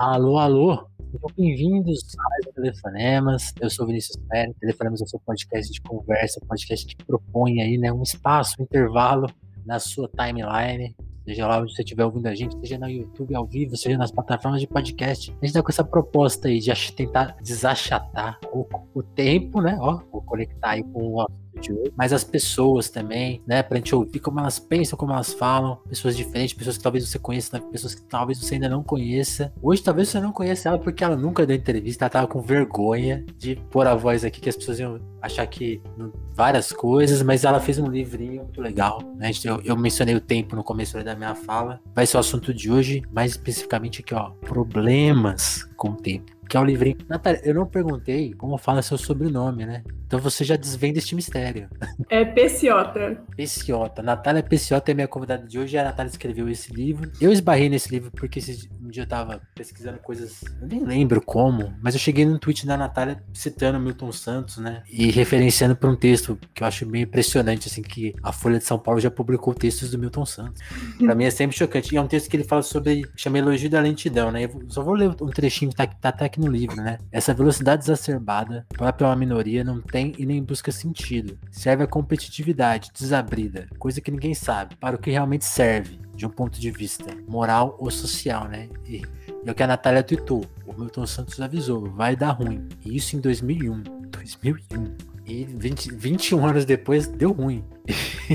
Alô, alô. Sejam bem-vindos a Telefonemas. Eu sou Vinícius Pérez. Telefonemas é o seu podcast de conversa, podcast que propõe aí, né, um espaço, um intervalo na sua timeline seja lá onde você estiver ouvindo a gente, seja no YouTube ao vivo, seja nas plataformas de podcast. A gente tá com essa proposta aí de tentar desachatar o, o tempo, né? Ó, vou conectar aí com o mas as pessoas também, né? Pra gente ouvir como elas pensam, como elas falam, pessoas diferentes, pessoas que talvez você conheça, né, pessoas que talvez você ainda não conheça. Hoje talvez você não conheça ela porque ela nunca deu entrevista, ela tava com vergonha de pôr a voz aqui que as pessoas iam achar que várias coisas, mas ela fez um livrinho muito legal, né? Eu, eu mencionei o tempo no começo da minha fala, vai ser o assunto de hoje, mais especificamente aqui, ó, problemas com o tempo que é um livrinho. Natália, eu não perguntei como fala seu sobrenome, né? Então você já desvenda este mistério. É Peciota. Peciota. Natália Peciota é minha convidada de hoje. A Natália escreveu esse livro. Eu esbarrei nesse livro porque um dia eu tava pesquisando coisas. Eu nem lembro como, mas eu cheguei num tweet da Natália citando Milton Santos, né? E referenciando para um texto que eu acho meio impressionante, assim, que a Folha de São Paulo já publicou textos do Milton Santos. Para mim é sempre chocante. E é um texto que ele fala sobre. chama Elogio da Lentidão, né? Eu só vou ler um trechinho que tá, tá, tá aqui no livro, né? Essa velocidade exacerbada, própria uma minoria, não tem e nem busca sentido. Serve à competitividade desabrida, coisa que ninguém sabe, para o que realmente serve, de um ponto de vista moral ou social, né? E é o que a Natália tweetou. O Milton Santos avisou, vai dar ruim. E isso em 2001. 2001. E 20, 21 anos depois deu ruim.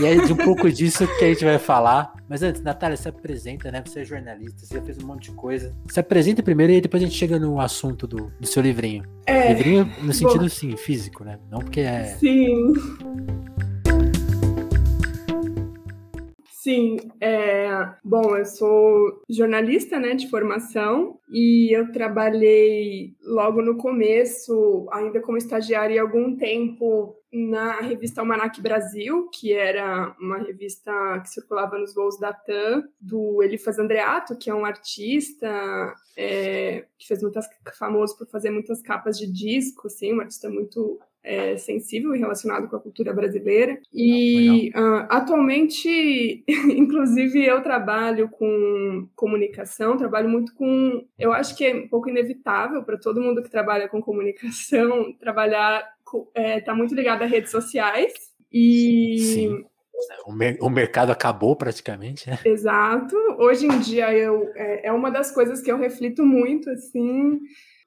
e é de um pouco disso que a gente vai falar. Mas antes, Natália, se apresenta, né? Você é jornalista, você já fez um monte de coisa. Se apresenta primeiro e depois a gente chega no assunto do, do seu livrinho. É, livrinho no sentido, bom, sim, físico, né? Não porque é. Sim. Sim, é, bom, eu sou jornalista, né, de formação e eu trabalhei logo no começo, ainda como estagiária, algum tempo na revista Almanac Brasil, que era uma revista que circulava nos voos da TAM, do Elifas Andreato, que é um artista é, que fez muitas famoso por fazer muitas capas de disco, assim, um artista muito é, sensível e relacionado com a cultura brasileira. E uh, atualmente, inclusive, eu trabalho com comunicação, trabalho muito com. Eu acho que é um pouco inevitável para todo mundo que trabalha com comunicação trabalhar, é, tá muito ligado a redes sociais. E. Sim. O, mer o, mercado acabou praticamente, né? Exato. Hoje em dia eu, é, é uma das coisas que eu reflito muito, assim,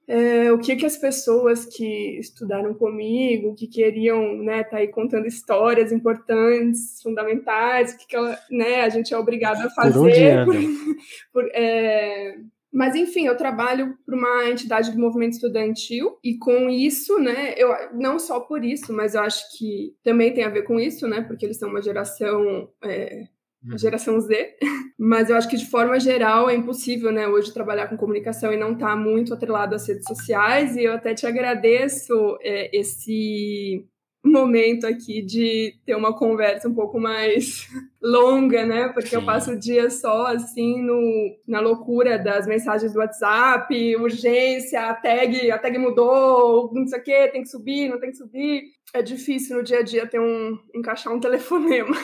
é, o que que as pessoas que estudaram comigo, que queriam, né, tá aí contando histórias importantes, fundamentais, o que que ela, né, a gente é obrigado a fazer. Por, por, é... Mas enfim, eu trabalho para uma entidade do movimento estudantil e com isso, né, eu não só por isso, mas eu acho que também tem a ver com isso, né, porque eles são uma geração é, a uhum. geração Z, mas eu acho que de forma geral é impossível, né, hoje trabalhar com comunicação e não estar tá muito atrelado às redes sociais, e eu até te agradeço é, esse momento aqui de ter uma conversa um pouco mais longa, né? Porque Sim. eu passo o dia só assim no, na loucura das mensagens do WhatsApp, urgência, a tag, a tag mudou, não sei o que, tem que subir, não tem que subir. É difícil no dia a dia ter um encaixar um telefonema.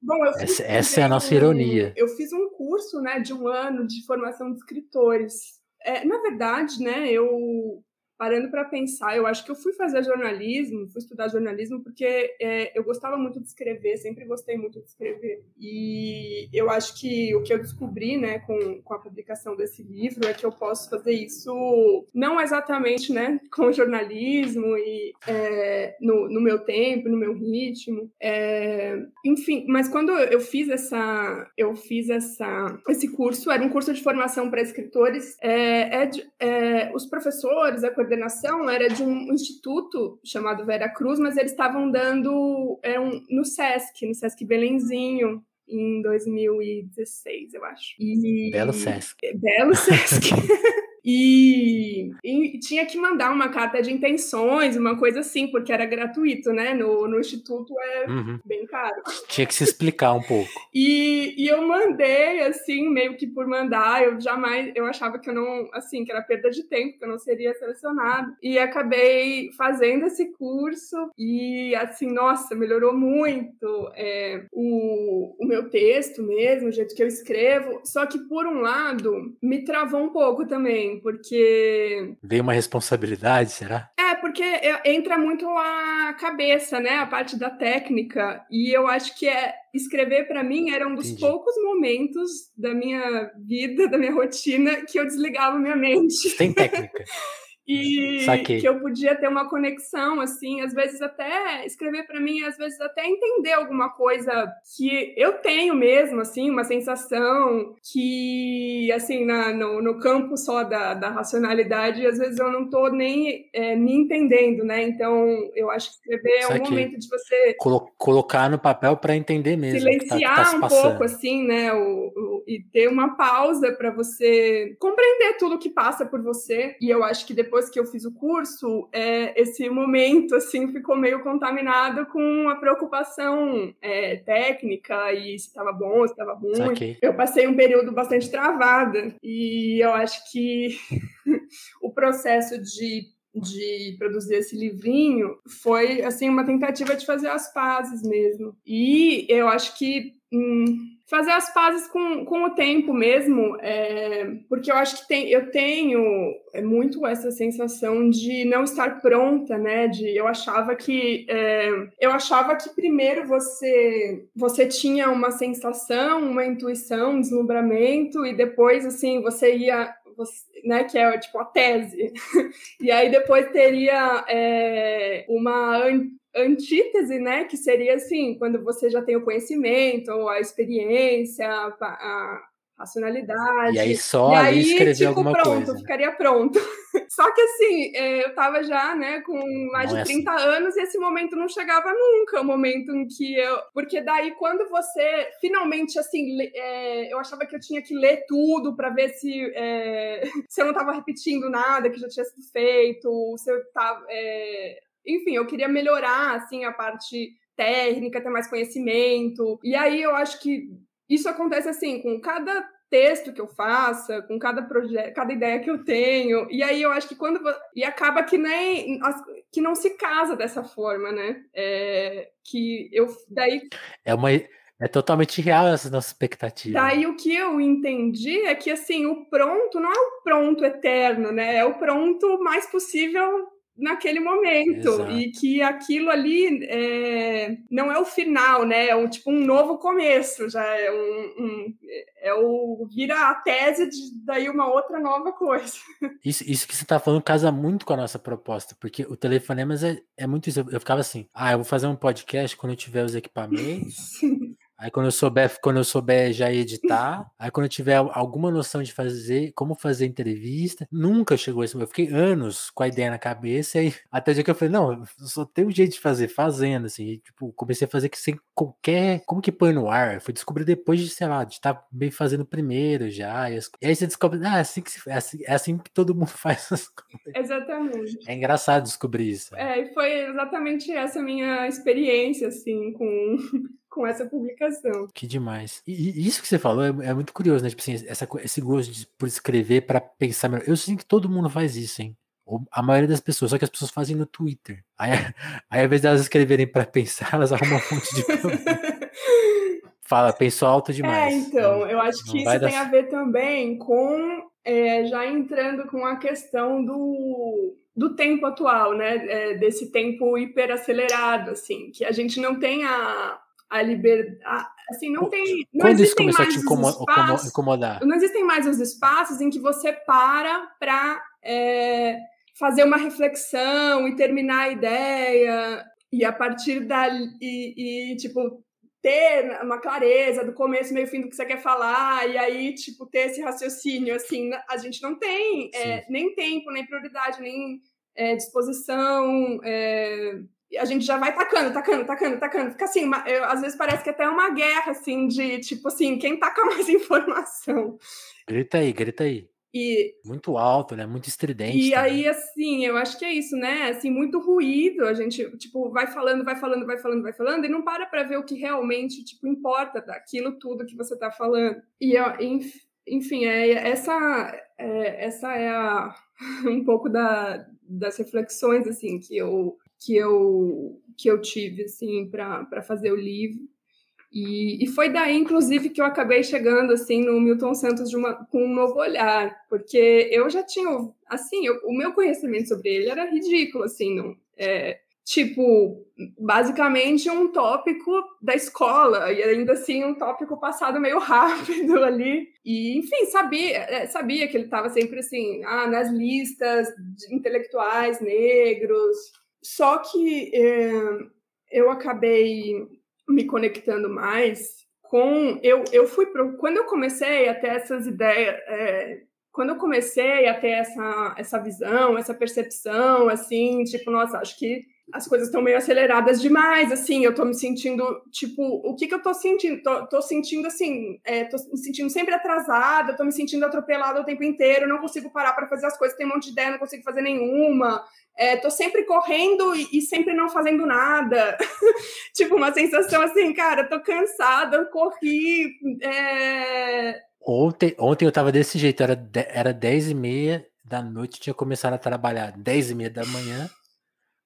Bom, essa, essa é a nossa ironia. Eu fiz um curso, né, de um ano de formação de escritores. É, na verdade, né, eu parando para pensar, eu acho que eu fui fazer jornalismo, fui estudar jornalismo porque é, eu gostava muito de escrever, sempre gostei muito de escrever. E eu acho que o que eu descobri, né, com, com a publicação desse livro é que eu posso fazer isso não exatamente, né, com jornalismo e é, no, no meu tempo, no meu ritmo, é, enfim. Mas quando eu fiz essa, eu fiz essa, esse curso, era um curso de formação para escritores. É, é, é, os professores, a coordenação era de um instituto chamado Vera Cruz, mas eles estavam dando é um, no SESC, no SESC Belenzinho, em 2016, eu acho. E... Belo SESC. Belo SESC. E, e, tinha que mandar uma carta de intenções, uma coisa assim, porque era gratuito, né? No, no instituto é uhum. bem caro. Tinha que se explicar um pouco. e, e eu mandei, assim, meio que por mandar, eu jamais, eu achava que eu não, assim, que era perda de tempo, que eu não seria selecionado. E acabei fazendo esse curso e, assim, nossa, melhorou muito é, o o meu texto mesmo, o jeito que eu escrevo. Só que, por um lado, me travou um pouco também, porque. Veio uma responsabilidade, será? É, porque entra muito a cabeça, né? A parte da técnica. E eu acho que é escrever para mim era um dos Entendi. poucos momentos da minha vida, da minha rotina, que eu desligava minha mente. Tem técnica. e Saquei. que eu podia ter uma conexão assim, às vezes até escrever para mim, às vezes até entender alguma coisa que eu tenho mesmo, assim, uma sensação que assim na, no, no campo só da, da racionalidade, às vezes eu não tô nem é, me entendendo, né? Então eu acho que escrever é um momento de você Colo colocar no papel para entender mesmo. Silenciar tá, tá um pouco assim, né? O, o, e ter uma pausa para você compreender tudo que passa por você. E eu acho que depois depois que eu fiz o curso, é, esse momento assim ficou meio contaminado com a preocupação é, técnica e se estava bom, se estava ruim. Eu passei um período bastante travada e eu acho que o processo de de produzir esse livrinho foi assim uma tentativa de fazer as pazes mesmo. E eu acho que hum, fazer as pazes com, com o tempo mesmo, é, porque eu acho que tem, eu tenho é, muito essa sensação de não estar pronta, né? De eu achava que é, eu achava que primeiro você você tinha uma sensação, uma intuição, um deslumbramento e depois assim você ia você, né, que é tipo a tese. e aí depois teria é, uma antítese, né, que seria assim, quando você já tem o conhecimento, a experiência, a, racionalidade. E aí só e aí, escrever tipo, alguma pronto, coisa. ficaria pronto. Só que assim, é, eu tava já, né, com mais não de 30 é assim. anos e esse momento não chegava nunca, o momento em que eu... Porque daí quando você, finalmente, assim, é, eu achava que eu tinha que ler tudo para ver se, é, se eu não tava repetindo nada que já tinha sido feito, se eu tava... Enfim, eu queria melhorar, assim, a parte técnica, ter mais conhecimento. E aí eu acho que isso acontece assim com cada texto que eu faça, com cada projeto, cada ideia que eu tenho. E aí eu acho que quando e acaba que nem que não se casa dessa forma, né? É, que eu daí é uma é totalmente real essa nossa expectativa. Daí o que eu entendi é que assim, o pronto não é o pronto eterno, né? É o pronto mais possível naquele momento Exato. e que aquilo ali é, não é o final, né? É um tipo um novo começo, já é um, um é o vira a tese de daí uma outra nova coisa. Isso, isso que você está falando casa muito com a nossa proposta, porque o telefonemas é, é muito isso. Eu ficava assim, ah, eu vou fazer um podcast quando eu tiver os equipamentos. Aí quando eu souber, quando eu souber já editar, aí quando eu tiver alguma noção de fazer, como fazer entrevista, nunca chegou esse Eu fiquei anos com a ideia na cabeça e até o dia que eu falei, não, só tem um jeito de fazer, fazendo, assim. E, tipo, comecei a fazer que sem qualquer. Como que põe no ar? Foi descobrir depois de, sei lá, de estar tá bem fazendo primeiro já. E, as... e, aí você descobre, ah, é assim que se... é, assim, é assim que todo mundo faz as coisas. Exatamente. É engraçado descobrir isso. É, e foi exatamente essa minha experiência, assim, com com essa publicação. Que demais. E, isso que você falou é, é muito curioso, né? Tipo assim, essa, esse gosto de, por escrever para pensar melhor. Eu sinto que todo mundo faz isso, hein? A maioria das pessoas, só que as pessoas fazem no Twitter. Aí, aí ao invés de elas escreverem para pensar, elas arrumam um monte de Fala, pensou alto demais. É, então, eu acho que isso tem a ver também com é, já entrando com a questão do, do tempo atual, né? É, desse tempo hiperacelerado, assim, que a gente não tem a, a liberdade. Assim, não tem. Não Quando isso começou a te espaços, incomodar? Não existem mais os espaços em que você para para é, fazer uma reflexão e terminar a ideia, e a partir dali, e, e, tipo, ter uma clareza do começo, meio fim do que você quer falar, e aí, tipo, ter esse raciocínio, assim, a gente não tem é, nem tempo, nem prioridade, nem é, disposição, é, a gente já vai tacando, tacando, tacando, tacando. Fica assim, uma, eu, às vezes parece que até é uma guerra, assim, de tipo assim, quem taca mais informação. Grita aí, grita aí. E, muito alto, né? Muito estridente. E também. aí, assim, eu acho que é isso, né? Assim, muito ruído. A gente, tipo, vai falando, vai falando, vai falando, vai falando, e não para pra ver o que realmente, tipo, importa daquilo tudo que você tá falando. E, enfim, é, essa, é, essa é a, um pouco da, das reflexões, assim, que eu que eu que eu tive assim para fazer o livro E, e, foi daí, inclusive, que eu acabei chegando assim no Milton Santos uma, com um novo olhar, porque eu já tinha, assim, eu, o meu conhecimento sobre ele era ridículo, assim, não, é, tipo, basicamente um tópico da escola, e ainda assim um tópico passado meio rápido ali. E, enfim, sabia, é, sabia que ele estava sempre assim, ah, nas listas de intelectuais negros. Só que é, eu acabei me conectando mais com. Eu, eu fui pro, quando eu comecei a ter essas ideias. É, quando eu comecei a ter essa, essa visão, essa percepção, assim, tipo, nossa, acho que as coisas estão meio aceleradas demais, assim, eu tô me sentindo, tipo, o que que eu tô sentindo? Tô, tô sentindo, assim, é, tô me sentindo sempre atrasada, tô me sentindo atropelada o tempo inteiro, não consigo parar para fazer as coisas, tem um monte de ideia, não consigo fazer nenhuma, é, tô sempre correndo e, e sempre não fazendo nada. tipo, uma sensação assim, cara, tô cansada, corri. É... Ontem, ontem eu tava desse jeito, era, era 10 e meia da noite, tinha começado a trabalhar 10 e meia da manhã.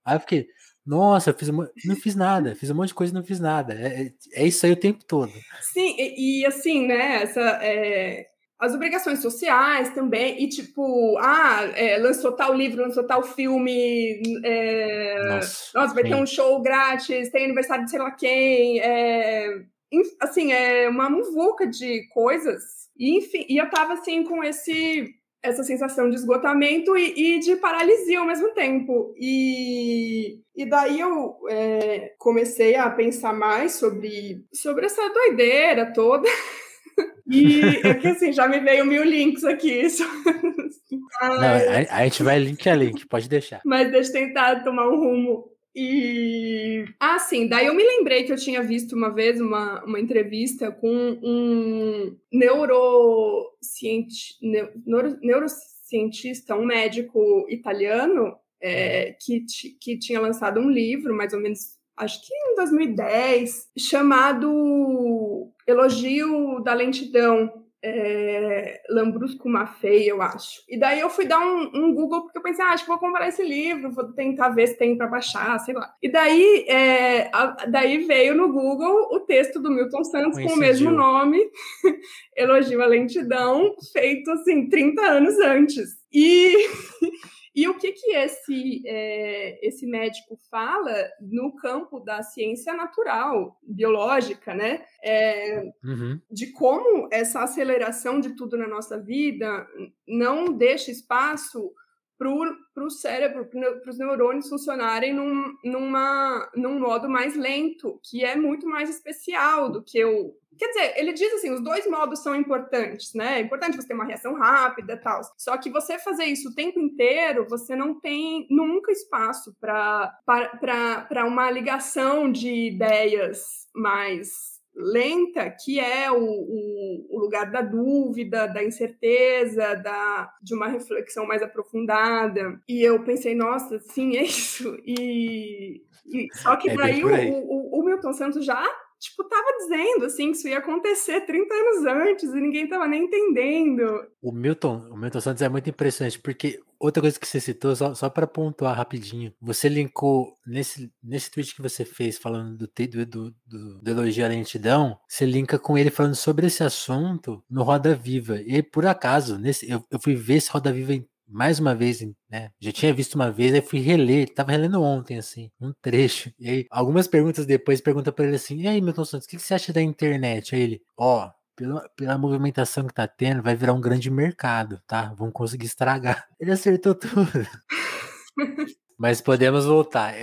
Aí eu fiquei, nossa, fiz uma, não fiz nada, fiz um monte de coisa e não fiz nada. É, é, é isso aí o tempo todo. Sim, e, e assim, né, essa, é, as obrigações sociais também, e tipo, ah, é, lançou tal livro, lançou tal filme, é, nossa, nossa, vai sim. ter um show grátis, tem aniversário de sei lá quem, é, assim, é uma muvuca de coisas, e, enfim, e eu tava assim com esse essa sensação de esgotamento e, e, de paralisia ao mesmo tempo. E, e daí eu é, comecei a pensar mais sobre, sobre essa doideira toda. E é que assim, já me veio mil links aqui. Não, a, a, gente vai link a link, pode deixar. Mas deixa eu tentar tomar um rumo. E. Ah, sim, daí eu me lembrei que eu tinha visto uma vez uma, uma entrevista com um neurocienti... Neuro... neurocientista, um médico italiano, é, que, que tinha lançado um livro, mais ou menos acho que em 2010, chamado Elogio da Lentidão, é, Lambrusco Maffei, eu acho. E daí eu fui dar um, um, Google, porque eu pensei, ah, acho que vou comprar esse livro, vou tentar ver se tem para baixar, sei lá. E daí, é, a, daí veio no Google o texto do Milton Santos com o mesmo nome, Elogio à Lentidão, feito assim, 30 anos antes. E E o que que esse, é, esse médico fala no campo da ciência natural, biológica, né? É, uhum. De como essa aceleração de tudo na nossa vida não deixa espaço para o cérebro, para os neurônios funcionarem num, numa, num modo mais lento, que é muito mais especial do que o, Quer dizer, ele diz assim, os dois modos são importantes, né? É importante você ter uma reação rápida e tal. Só que você fazer isso o tempo inteiro, você não tem nunca espaço para uma ligação de ideias mais lenta, que é o, o, o, lugar da dúvida, da incerteza, da, de uma reflexão mais aprofundada. E eu pensei, nossa, sim, é isso. E, e só que é daí o, o, o Milton Santos já tipo, tava dizendo, assim, que isso ia acontecer 30 anos antes e ninguém tava nem entendendo. O Milton, o Milton Santos é muito impressionante, porque outra coisa que você citou, só, só para pontuar rapidinho, você linkou nesse, nesse tweet que você fez falando do, do, do, do, do elogio à lentidão, você linka com ele falando sobre esse assunto no Roda Viva. E por acaso, nesse, eu, eu fui ver esse Roda Viva mais uma vez, né? Já tinha visto uma vez, aí fui reler, tava relendo ontem, assim, um trecho. E aí, algumas perguntas depois, pergunta para ele assim: e aí, Milton Santos, o que, que você acha da internet? Aí ele, ó, oh, pela, pela movimentação que tá tendo, vai virar um grande mercado, tá? Vão conseguir estragar. Ele acertou tudo. Mas podemos voltar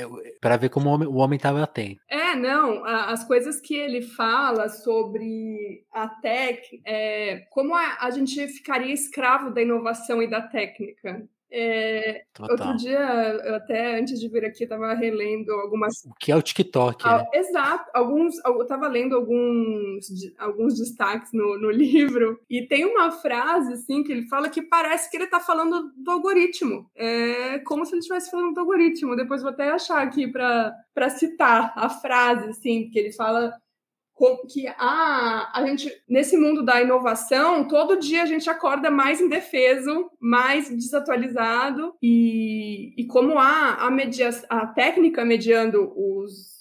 para ver como o homem estava atento. É, não, as coisas que ele fala sobre a tech, é, como a, a gente ficaria escravo da inovação e da técnica. É, outro dia, eu até antes de vir aqui, estava relendo algumas. O que é o TikTok? Ah, né? Exato. Alguns, eu estava lendo alguns, alguns destaques no, no livro, e tem uma frase assim que ele fala que parece que ele está falando do algoritmo. É como se ele estivesse falando do algoritmo. Depois vou até achar aqui para citar a frase, assim, que ele fala que a, a gente, nesse mundo da inovação, todo dia a gente acorda mais indefeso, mais desatualizado, e, e como há a, media, a técnica mediando os,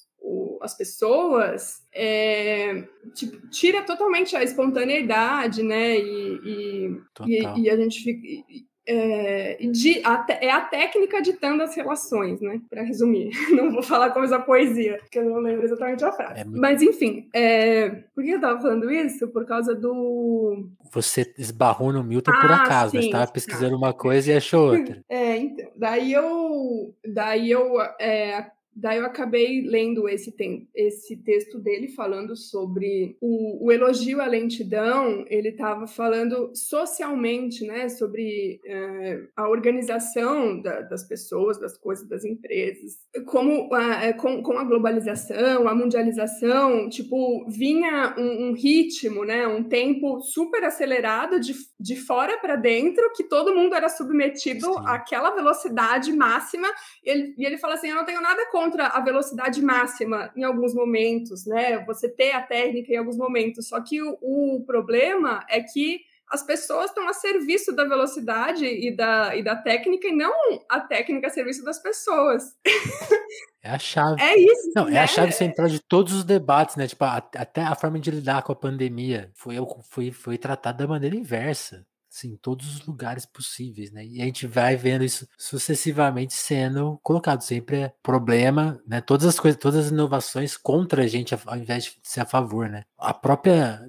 as pessoas, é, tipo, tira totalmente a espontaneidade, né? E, e, e, e a gente fica. É, de, a, é a técnica ditando as relações, né? Para resumir. Não vou falar como essa poesia, porque eu não lembro exatamente a frase. É muito... Mas, enfim, é, por que eu tava falando isso? Por causa do. Você esbarrou no Milton ah, por acaso, sim, você estava pesquisando uma coisa e achou outra. É, então. Daí eu. Daí eu é, Daí eu acabei lendo esse, tem, esse texto dele falando sobre o, o elogio à lentidão. Ele estava falando socialmente, né, sobre é, a organização da, das pessoas, das coisas, das empresas, como a, é, com, com a globalização, a mundialização, tipo vinha um, um ritmo, né, um tempo super acelerado de, de fora para dentro, que todo mundo era submetido Sim. àquela velocidade máxima. E ele, e ele fala assim, eu não tenho nada contra contra a velocidade máxima em alguns momentos, né? Você ter a técnica em alguns momentos. Só que o, o problema é que as pessoas estão a serviço da velocidade e da, e da técnica e não a técnica a serviço das pessoas. É a chave. É isso. Não, né? é a né? chave central de todos os debates, né? Tipo, até a forma de lidar com a pandemia foi, foi, foi tratada da maneira inversa em todos os lugares possíveis, né? E a gente vai vendo isso sucessivamente sendo colocado. Sempre é problema, né? Todas as coisas, todas as inovações contra a gente, ao invés de ser a favor, né? A própria.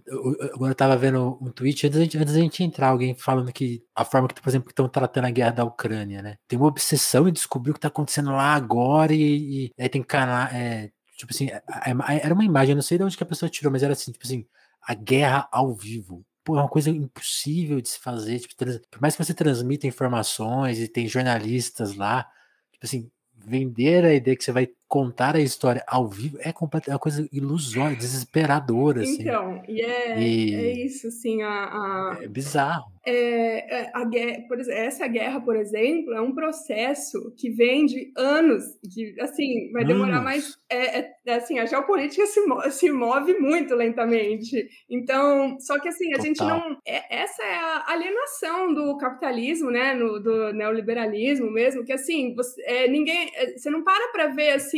Agora eu tava vendo um tweet antes da gente, antes da gente entrar, alguém falando que a forma que, por exemplo, estão tratando a guerra da Ucrânia, né? Tem uma obsessão em descobrir o que tá acontecendo lá agora e, e aí tem canal. É, tipo assim, é, é, era uma imagem, não sei de onde que a pessoa tirou, mas era assim, tipo assim, a guerra ao vivo pô, é uma coisa impossível de se fazer. Tipo, por mais que você transmita informações e tem jornalistas lá, tipo assim, vender a ideia que você vai contar a história ao vivo é, é uma coisa ilusória, desesperadora. Assim. Então, e é, e é isso, assim, a, a... É bizarro. É, é, a guerra, por exemplo, essa guerra, por exemplo, é um processo que vem de anos, que assim vai demorar anos. mais. É, é, é, assim, a geopolítica se, move, se move muito lentamente. Então, só que assim a Total. gente não. É, essa é a alienação do capitalismo, né, no, do neoliberalismo mesmo, que assim você, ninguém, você não para para ver assim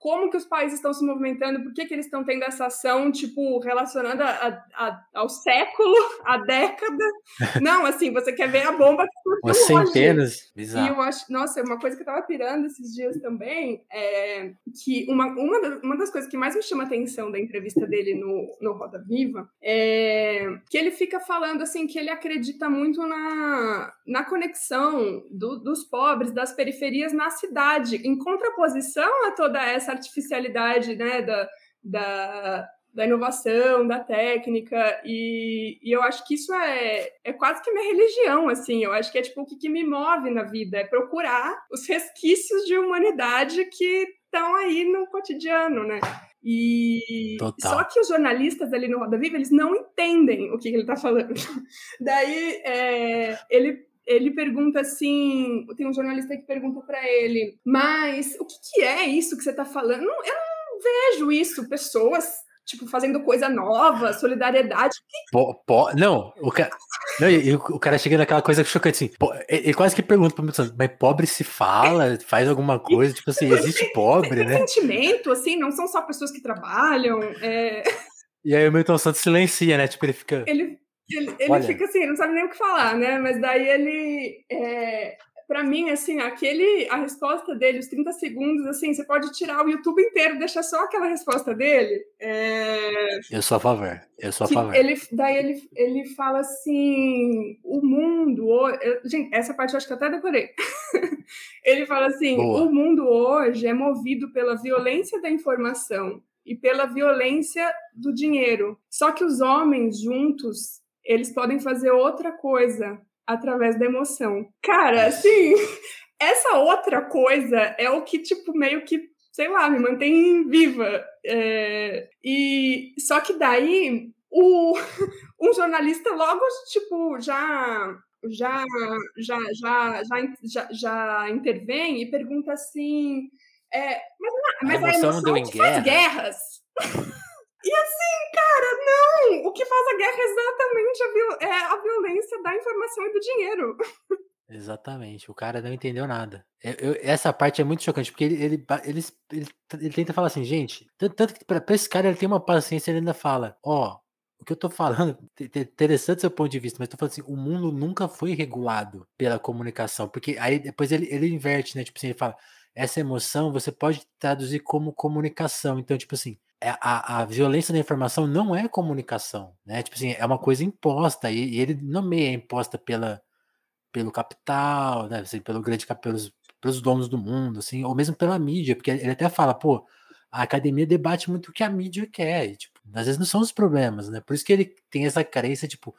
como que os países estão se movimentando, por que que eles estão tendo essa ação tipo relacionada a, a, ao século, à década. Não, assim, você quer ver a bomba que Umas centenas. Bizarro. E eu acho, nossa, uma coisa que eu tava pirando esses dias também é que uma, uma, das, uma das coisas que mais me chama a atenção da entrevista dele no, no Roda Viva é que ele fica falando assim que ele acredita muito na, na conexão do, dos pobres, das periferias na cidade, em contraposição a toda essa artificialidade, né, da, da, da inovação, da técnica, e, e, eu acho que isso é, é quase que minha religião, assim, eu acho que é tipo o que, que me move na vida, é procurar os resquícios de humanidade que estão aí no cotidiano, né? E Total. só que os jornalistas ali no Roda Viva, eles não entendem o que, que ele está falando. Daí é, ele ele pergunta assim, tem um jornalista que pergunta para ele, mas o que, que, é isso que você está falando? Eu não vejo isso, pessoas tipo, fazendo coisa nova, solidariedade. Não, o cara, não, e, o cara chega naquela coisa chocante assim, ele quase que pergunta pro Milton mas pobre se fala, faz alguma coisa, tipo assim, existe pobre, né? sentimento, assim, não são só pessoas que trabalham. É... E aí o Milton Santos silencia, né? Tipo, ele fica. Ele, ele, ele fica assim, não sabe nem o que falar, né? Mas daí ele. É, para mim, assim, aquele, a resposta dele, os 30 segundos, assim, você pode tirar o YouTube inteiro, deixar só aquela resposta dele. É... Eu sou a favor, eu sou a favor. Ele, daí ele, ele fala assim, o mundo, eu, gente, essa parte eu acho que até decorei. ele fala assim, Boa. o mundo hoje é movido pela violência da informação e pela violência do dinheiro. Só que os homens juntos, eles podem fazer outra coisa, através da emoção. Cara, assim, essa outra coisa é o que, tipo, meio que, sei lá, me mantém viva. É... E só que daí o... um jornalista logo, tipo, já já já já já, já, já intervém e pergunta assim é, mas, mas a emoção, a emoção guerra. faz guerras E assim, cara, não! O que faz a guerra é exatamente a, viol é a violência da informação e do dinheiro. Exatamente. O cara não entendeu nada. Eu, eu, essa parte é muito chocante, porque ele, ele, ele, ele, ele tenta falar assim, gente. Tanto, tanto que pra, pra, esse cara ele tem uma paciência, ele ainda fala: Ó, oh, o que eu tô falando, interessante seu ponto de vista, mas tô falando assim: o mundo nunca foi regulado pela comunicação. Porque aí depois ele, ele inverte, né? Tipo assim, ele fala: essa emoção você pode traduzir como comunicação. Então, tipo assim, é, a, a violência da informação não é comunicação, né? Tipo assim, é uma coisa imposta, e, e ele nomeia imposta pela pelo capital, né, assim, pelo grande pelos, pelos donos do mundo, assim, ou mesmo pela mídia, porque ele até fala, pô, a academia debate muito o que a mídia quer, e, tipo, às vezes não são os problemas, né? Por isso que ele tem essa carência, tipo,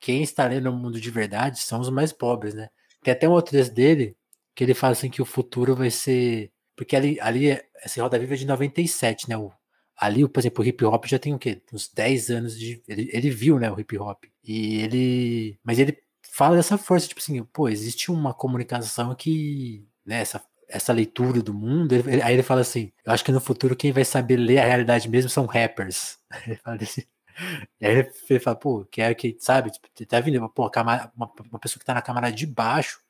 quem está lendo o mundo de verdade são os mais pobres, né? Tem até um outro texto dele que ele fala assim que o futuro vai ser. Porque ali, ali essa Roda Viva é de 97, né? O, ali, por exemplo, o hip hop já tem o quê? Uns 10 anos de. Ele, ele viu, né, o hip hop. E ele. Mas ele fala dessa força, tipo assim, pô, existe uma comunicação que, né, essa, essa leitura do mundo, ele, aí ele fala assim, eu acho que no futuro quem vai saber ler a realidade mesmo são rappers. Ele fala assim, e aí ele fala, pô, quero que, sabe, tipo, tá vindo, pô, uma, uma pessoa que tá na camada de baixo,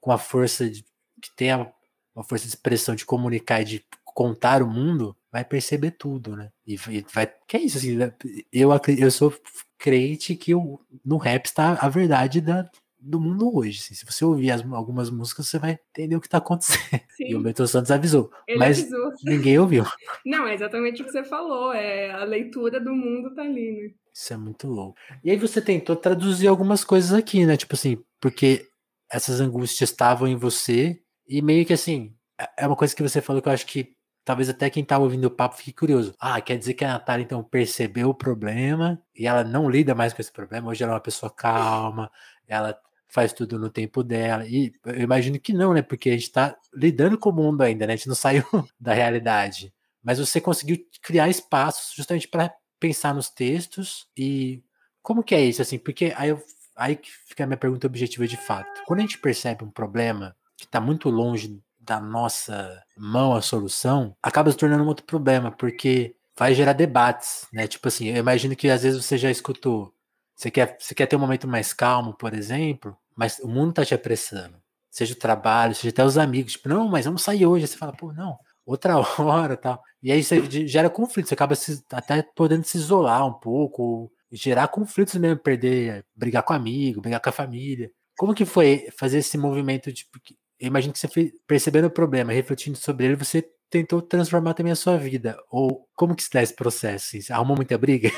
com a força de, que tem a, uma força de expressão de comunicar e de contar o mundo, vai perceber tudo, né? E, e vai, que é isso, assim, né? eu, eu sou crente que o, no rap está a verdade da, do mundo hoje. Assim. Se você ouvir as, algumas músicas, você vai entender o que está acontecendo. Sim. E o Milton Santos avisou. Ele mas avisou. ninguém ouviu. Não, é exatamente o que você falou. É, a leitura do mundo tá ali, né? Isso é muito louco. E aí você tentou traduzir algumas coisas aqui, né? Tipo assim, porque essas angústias estavam em você e meio que assim, é, é uma coisa que você falou que eu acho que talvez até quem tá ouvindo o papo fique curioso. Ah, quer dizer que a Natália então percebeu o problema e ela não lida mais com esse problema. Hoje ela é uma pessoa calma, ela faz tudo no tempo dela. E eu imagino que não, né? Porque a gente tá lidando com o mundo ainda, né? A gente não saiu da realidade. Mas você conseguiu criar espaços justamente para pensar nos textos e como que é isso assim? Porque aí eu, aí fica a minha pergunta objetiva de fato. Quando a gente percebe um problema que está muito longe da nossa mão a solução, acaba se tornando um outro problema, porque vai gerar debates, né? Tipo assim, eu imagino que às vezes você já escutou, você quer, você quer ter um momento mais calmo, por exemplo, mas o mundo tá te apressando. Seja o trabalho, seja até os amigos, tipo, não, mas vamos sair hoje. Aí você fala, pô, não, outra hora tal. E aí você gera conflito, você acaba se, até podendo se isolar um pouco, gerar conflitos mesmo, perder, brigar com amigo, brigar com a família. Como que foi fazer esse movimento, tipo, eu imagino que você percebendo o problema, refletindo sobre ele, você tentou transformar também a sua vida. Ou como que se dá esse processo? Assim? Você arrumou muita briga?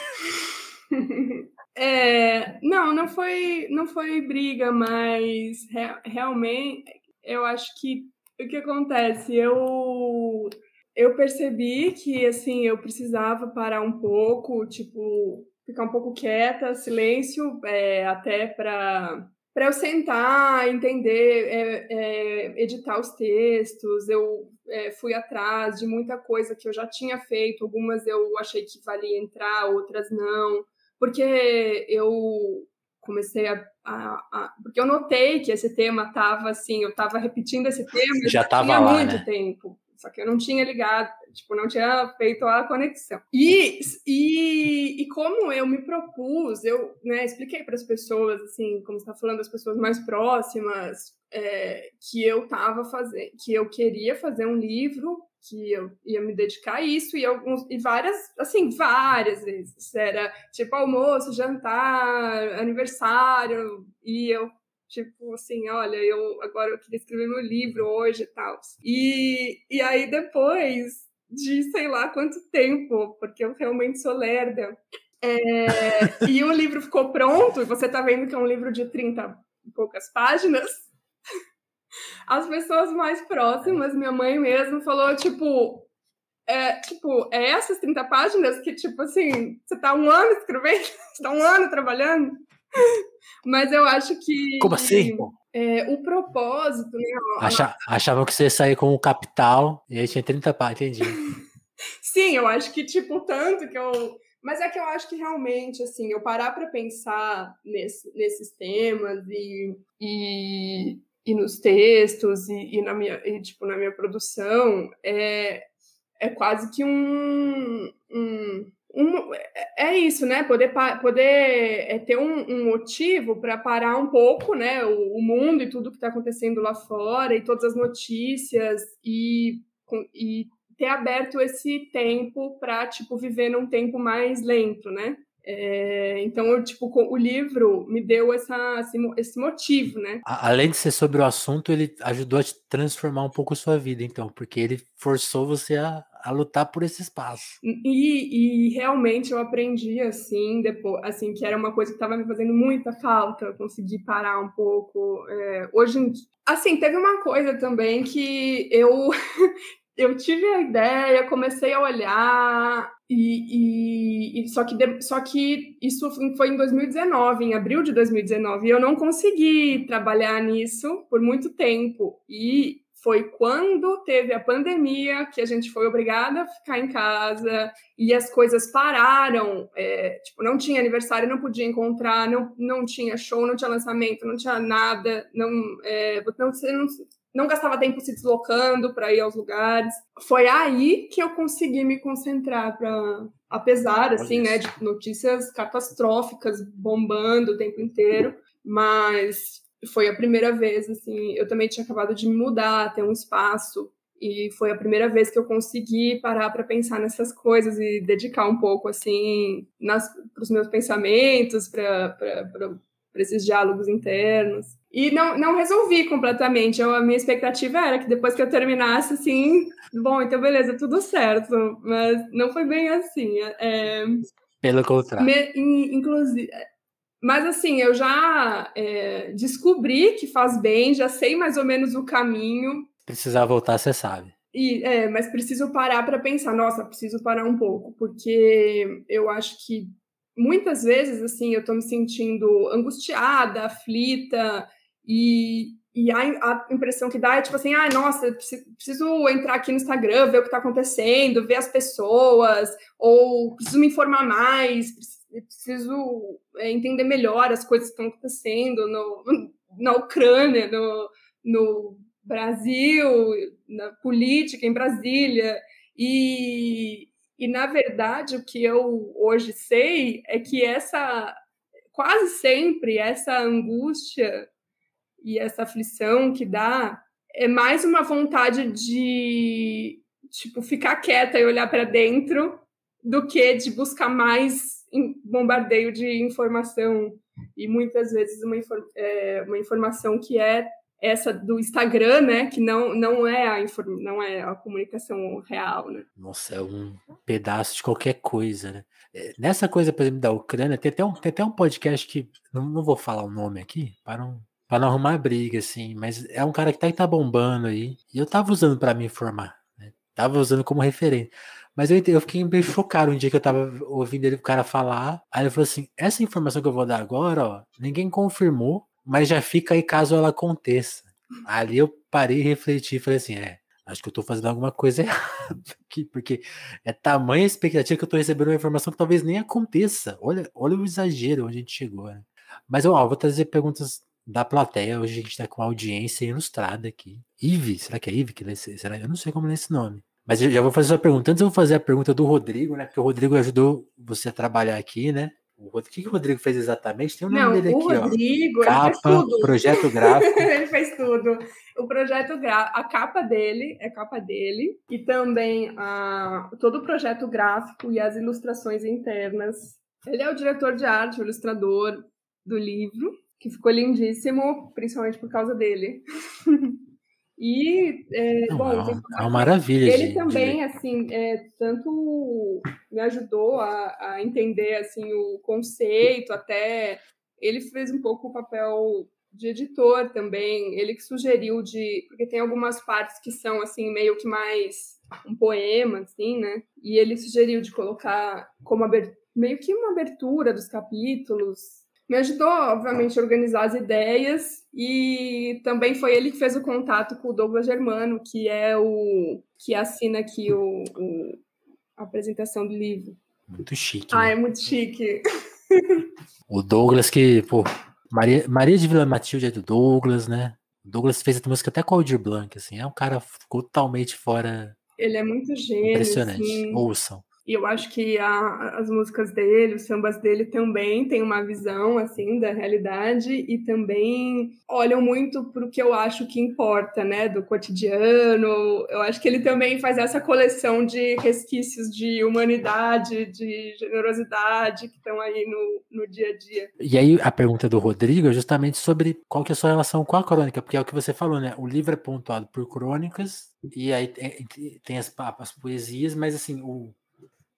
É, não, não foi, não foi briga, mas re, realmente eu acho que o que acontece, eu eu percebi que assim eu precisava parar um pouco, tipo ficar um pouco quieta, silêncio, é, até para para eu sentar, entender, é, é, editar os textos, eu é, fui atrás de muita coisa que eu já tinha feito, algumas eu achei que valia entrar, outras não, porque eu comecei a, a, a porque eu notei que esse tema estava assim, eu estava repetindo esse tema já estava lá, muito né? tempo. Só que eu não tinha ligado, tipo, não tinha feito a conexão. E, e, e como eu me propus, eu né, expliquei para as pessoas, assim, como está falando, as pessoas mais próximas, é, que eu estava fazendo, que eu queria fazer um livro, que eu ia me dedicar a isso, e, alguns, e várias, assim, várias vezes. Era tipo almoço, jantar, aniversário, e eu Tipo assim, olha, eu agora eu queria escrever meu livro hoje e tal. E, e aí depois de sei lá quanto tempo, porque eu realmente sou lerda. É, e o livro ficou pronto, e você tá vendo que é um livro de 30 e poucas páginas. As pessoas mais próximas, minha mãe mesmo, falou, tipo, é, tipo, é essas 30 páginas que, tipo assim, você tá um ano escrevendo, você tá um ano trabalhando. Mas eu acho que. Como assim? É, o propósito, né? Acha, achavam que você ia sair com o capital e aí tinha 30 pá, entendi. Sim, eu acho que, tipo, tanto que eu. Mas é que eu acho que realmente, assim, eu parar para pensar nesse, nesses temas e, e, e nos textos e, e na minha, e, tipo, na minha produção, é, é quase que um, um um, é, é isso, né? Poder, poder é, ter um, um motivo para parar um pouco, né? O, o mundo e tudo que está acontecendo lá fora e todas as notícias e, e ter aberto esse tempo para tipo viver num tempo mais lento, né? É, então, eu, tipo, o livro me deu essa, esse, esse motivo, né? Além de ser sobre o assunto, ele ajudou a transformar um pouco a sua vida, então, porque ele forçou você a, a lutar por esse espaço. E, e realmente eu aprendi, assim, depois, assim, que era uma coisa que estava me fazendo muita falta, eu consegui parar um pouco. É, hoje em Assim, teve uma coisa também que eu eu tive a ideia, comecei a olhar e, e, e, só que só que isso foi em 2019, em abril de 2019, e eu não consegui trabalhar nisso por muito tempo. E foi quando teve a pandemia que a gente foi obrigada a ficar em casa e as coisas pararam. É, tipo, não tinha aniversário, não podia encontrar, não, não tinha show, não tinha lançamento, não tinha nada, não, é, não, não não gastava tempo se deslocando para ir aos lugares. Foi aí que eu consegui me concentrar para apesar assim, né, de notícias catastróficas bombando o tempo inteiro, mas foi a primeira vez assim, eu também tinha acabado de me mudar, ter um espaço e foi a primeira vez que eu consegui parar para pensar nessas coisas e dedicar um pouco assim para os meus pensamentos, para esses diálogos internos. E não, não resolvi completamente. Eu, a minha expectativa era que depois que eu terminasse, assim, bom, então beleza, tudo certo. Mas não foi bem assim. É, Pelo contrário. Me, inclusive. Mas assim, eu já é, descobri que faz bem, já sei mais ou menos o caminho. Precisar voltar, você sabe. E, é, mas preciso parar para pensar, nossa, preciso parar um pouco, porque eu acho que muitas vezes, assim, eu estou me sentindo angustiada, aflita, e, e a, a, impressão que dá é tipo assim, ah, nossa, preciso entrar aqui no Instagram, ver o que está acontecendo, ver as pessoas, ou preciso me informar mais, preciso é, entender melhor as coisas que estão acontecendo no, na Ucrânia, no, no Brasil, na política em Brasília. E, e, na verdade, o que eu hoje sei é que essa, quase sempre, essa angústia e essa aflição que dá é mais uma vontade de tipo ficar quieta e olhar para dentro do que de buscar mais bombardeio de informação e muitas vezes uma, é, uma informação que é essa do Instagram, né, que não, não é a não é a comunicação real, né? Nossa, é um pedaço de qualquer coisa, né? É, nessa coisa, por exemplo, da Ucrânia, tem até um, tem até um podcast que não, não vou falar o nome aqui para não Pra não arrumar briga, assim. Mas é um cara que tá, que tá bombando aí. E eu tava usando para me informar. Né? Tava usando como referência. Mas eu, eu fiquei meio chocado um dia que eu tava ouvindo ele, o cara falar. Aí ele falou assim: essa informação que eu vou dar agora, ó, ninguém confirmou, mas já fica aí caso ela aconteça. Ali eu parei e refleti e falei assim: é, acho que eu tô fazendo alguma coisa errada aqui, porque é tamanha expectativa que eu tô recebendo uma informação que talvez nem aconteça. Olha, olha o exagero onde a gente chegou, né? Mas ó, vou trazer perguntas da plateia. Hoje a gente tá com audiência ilustrada aqui. Ive, será que é Ive que lê esse, será? Eu não sei como é esse nome. Mas eu já vou fazer a pergunta. Antes eu vou fazer a pergunta do Rodrigo, né? Porque o Rodrigo ajudou você a trabalhar aqui, né? O que, que o Rodrigo fez exatamente? Tem o nome não, dele aqui, o Rodrigo, ó. Capa, projeto gráfico. ele fez tudo. O projeto gráfico, a capa dele é capa dele. E também a, todo o projeto gráfico e as ilustrações internas. Ele é o diretor de arte, o ilustrador do livro que ficou lindíssimo, principalmente por causa dele. e, é, Não, bom, é, uma, é uma maravilha. Ele também, assim, é, tanto me ajudou a, a entender, assim, o conceito, até ele fez um pouco o papel de editor também, ele que sugeriu de, porque tem algumas partes que são, assim, meio que mais um poema, assim, né, e ele sugeriu de colocar como abertura, meio que uma abertura dos capítulos, me ajudou, obviamente, a organizar as ideias e também foi ele que fez o contato com o Douglas Germano, que é o que assina aqui o, o a apresentação do livro. Muito chique. Ah, né? é muito chique. O Douglas que, pô, Maria, Maria de Vila Matilde é do Douglas, né? O Douglas fez a música até com o Aldir Blanc, assim, é um cara totalmente fora. Ele é muito gênio. Impressionante. Assim. Ouçam. E eu acho que a, as músicas dele, os sambas dele também têm uma visão assim da realidade e também olham muito para o que eu acho que importa, né, do cotidiano. Eu acho que ele também faz essa coleção de resquícios de humanidade, de generosidade que estão aí no, no dia a dia. E aí a pergunta do Rodrigo é justamente sobre qual que é a sua relação com a crônica, porque é o que você falou, né? O livro é pontuado por crônicas e aí tem as, as poesias, mas assim, o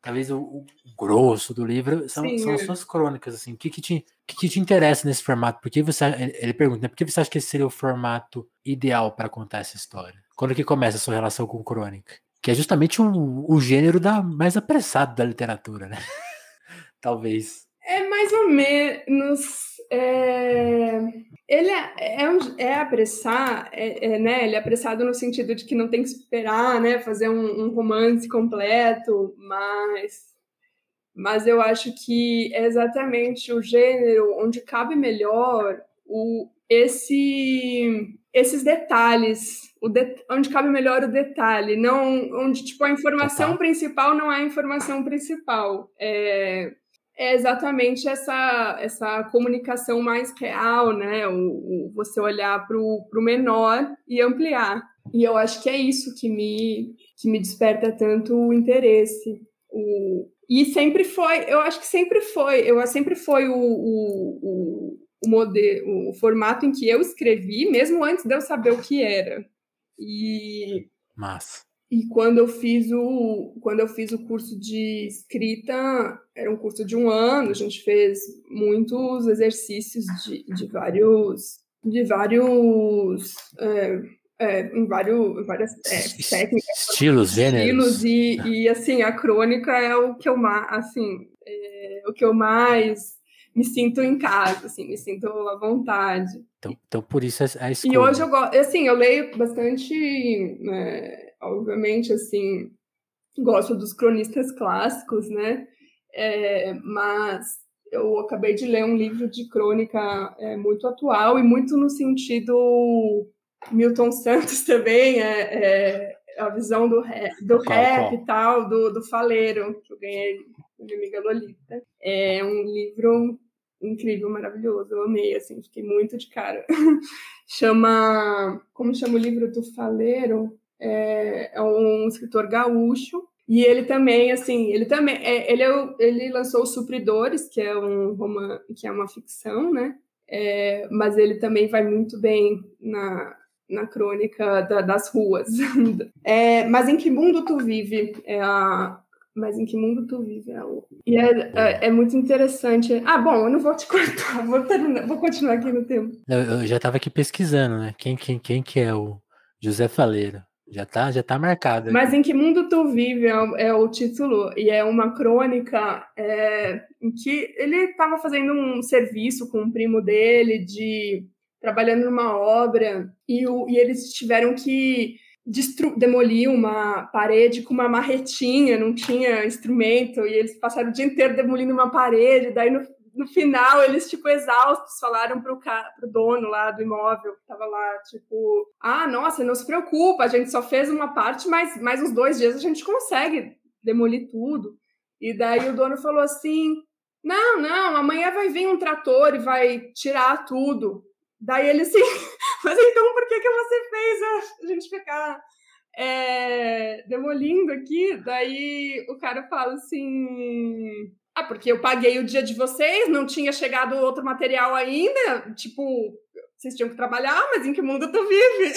talvez o, o, grosso do livro são, Sim, são as é. suas crônicas, assim. O que, que, te, que, que te interessa nesse formato? Porque você, ele pergunta, né, por que você acha que esse seria o formato ideal para contar essa história? Quando que começa a sua relação com crônica? Que é justamente um, o gênero da, mais apressado da literatura, né? Talvez. É mais ou menos. É... Ele é, é, é apressar, é, é, né? Ele é apressado no sentido de que não tem que esperar, né? Fazer um, um romance completo, mas mas eu acho que é exatamente o gênero onde cabe melhor o, esse, esses detalhes, o de, onde cabe melhor o detalhe, não onde tipo a informação principal não é a informação principal. É, é exatamente essa, essa comunicação mais real, né? O, o você olhar para o menor e ampliar. E eu acho que é isso que me, que me desperta tanto o interesse. O, e sempre foi, eu acho que sempre foi, eu sempre foi o, o, o, modelo, o formato em que eu escrevi, mesmo antes de eu saber o que era. E. Mas. E quando eu fiz o quando eu fiz o curso de escrita, era um curso de um ano, a gente fez muitos exercícios de, de vários de vários é, é, em vários, várias é, técnicas, estilos, gêneros. Estilos e, e assim a crônica é o que eu mais assim é, o que eu mais me sinto em casa, assim, me sinto à vontade. Então, então por isso a escolha. E hoje eu gosto, assim, eu leio bastante né, obviamente, assim, gosto dos cronistas clássicos, né? É, mas eu acabei de ler um livro de crônica é, muito atual e muito no sentido Milton Santos também, é, é a visão do, rap, do qual, rap qual? e tal, do, do Faleiro, que eu ganhei da minha amiga Lolita. É um livro incrível, maravilhoso, eu amei, assim, fiquei muito de cara. chama, como chama o livro do Faleiro? É, é um escritor gaúcho e ele também, assim, ele também, é, ele, é, ele lançou Os Supridores, que é um romance, que é uma ficção, né? É, mas ele também vai muito bem na, na crônica da, das ruas. É, mas em que mundo tu vive? É a, mas em que mundo tu vive? É, e é, é, é, muito interessante. Ah, bom, eu não vou te cortar, vou, terminar, vou continuar aqui no tempo. Eu, eu já estava aqui pesquisando, né? Quem, quem, quem que é o José Faleiro? Já tá, já tá marcado. Mas em que mundo tu vive é, é o título e é uma crônica é, em que ele estava fazendo um serviço com um primo dele de trabalhando numa obra e, o, e eles tiveram que demolir uma parede com uma marretinha, não tinha instrumento e eles passaram o dia inteiro demolindo uma parede. Daí no no final, eles, tipo, exaustos, falaram pro, pro dono lá do imóvel, que tava lá, tipo, ah, nossa, não se preocupa, a gente só fez uma parte, mas mais uns dois dias a gente consegue demolir tudo. E daí o dono falou assim, não, não, amanhã vai vir um trator e vai tirar tudo. Daí ele assim, mas então por que, que você fez a gente ficar é, demolindo aqui? Daí o cara fala assim, ah, porque eu paguei o dia de vocês, não tinha chegado outro material ainda. Tipo, vocês tinham que trabalhar, mas em que mundo tu vive?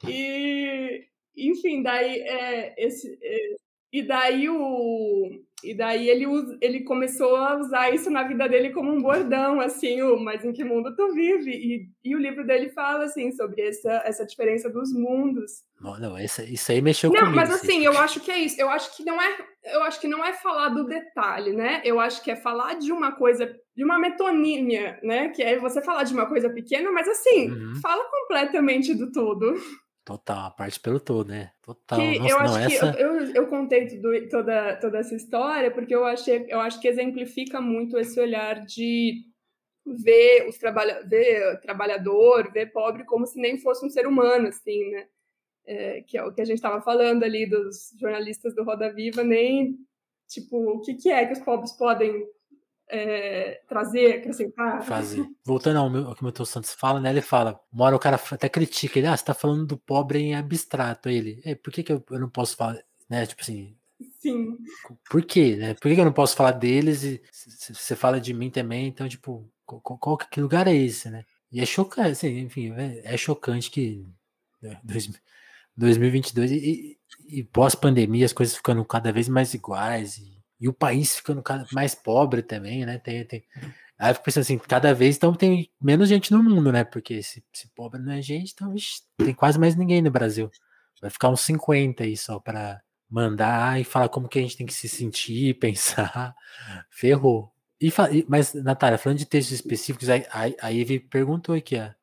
e, enfim, daí é, esse, é, e daí o e daí ele ele começou a usar isso na vida dele como um bordão, assim, o mas em que mundo tu vive? E, e o livro dele fala assim sobre essa essa diferença dos mundos. Não, não isso, isso aí mexeu não, comigo. Não, mas assim, eu acho que é isso. Eu acho que não é eu acho que não é falar do detalhe, né? Eu acho que é falar de uma coisa, de uma metonímia, né? Que é você falar de uma coisa pequena, mas assim, uhum. fala completamente do todo. Total, a parte pelo todo, né? Total. Que Nossa, eu acho não, que essa... eu, eu, eu, contei tudo, toda, toda essa história porque eu achei, eu acho que exemplifica muito esse olhar de ver os trabalha, ver trabalhador, ver pobre como se nem fosse um ser humano, assim, né? É, que é o que a gente estava falando ali dos jornalistas do Roda Viva, nem tipo o que, que é que os pobres podem é, trazer, acrescentar. Fazer. Voltando ao, meu, ao que o Milton Santos fala, né? Ele fala, uma hora o cara até critica ele, ah, você tá falando do pobre em abstrato. Aí ele, por que, que eu, eu não posso falar, né? Tipo assim, Sim. Por quê, né? Por que eu não posso falar deles e você fala de mim também? Então, tipo, qual, qual, que lugar é esse, né? E é chocante, assim, enfim, é, é chocante que né, 2022 e, e pós-pandemia as coisas ficando cada vez mais iguais e, e, o país ficando cada mais pobre também, né? Tem, tem, aí eu fico pensando assim, cada vez então tem menos gente no mundo, né? Porque se, se pobre não é gente, então vixe, tem quase mais ninguém no Brasil. Vai ficar uns 50 aí só para mandar e falar como que a gente tem que se sentir, pensar. Ferrou. E, mas, Natália, falando de textos específicos, a, a, a Eve perguntou aqui, a,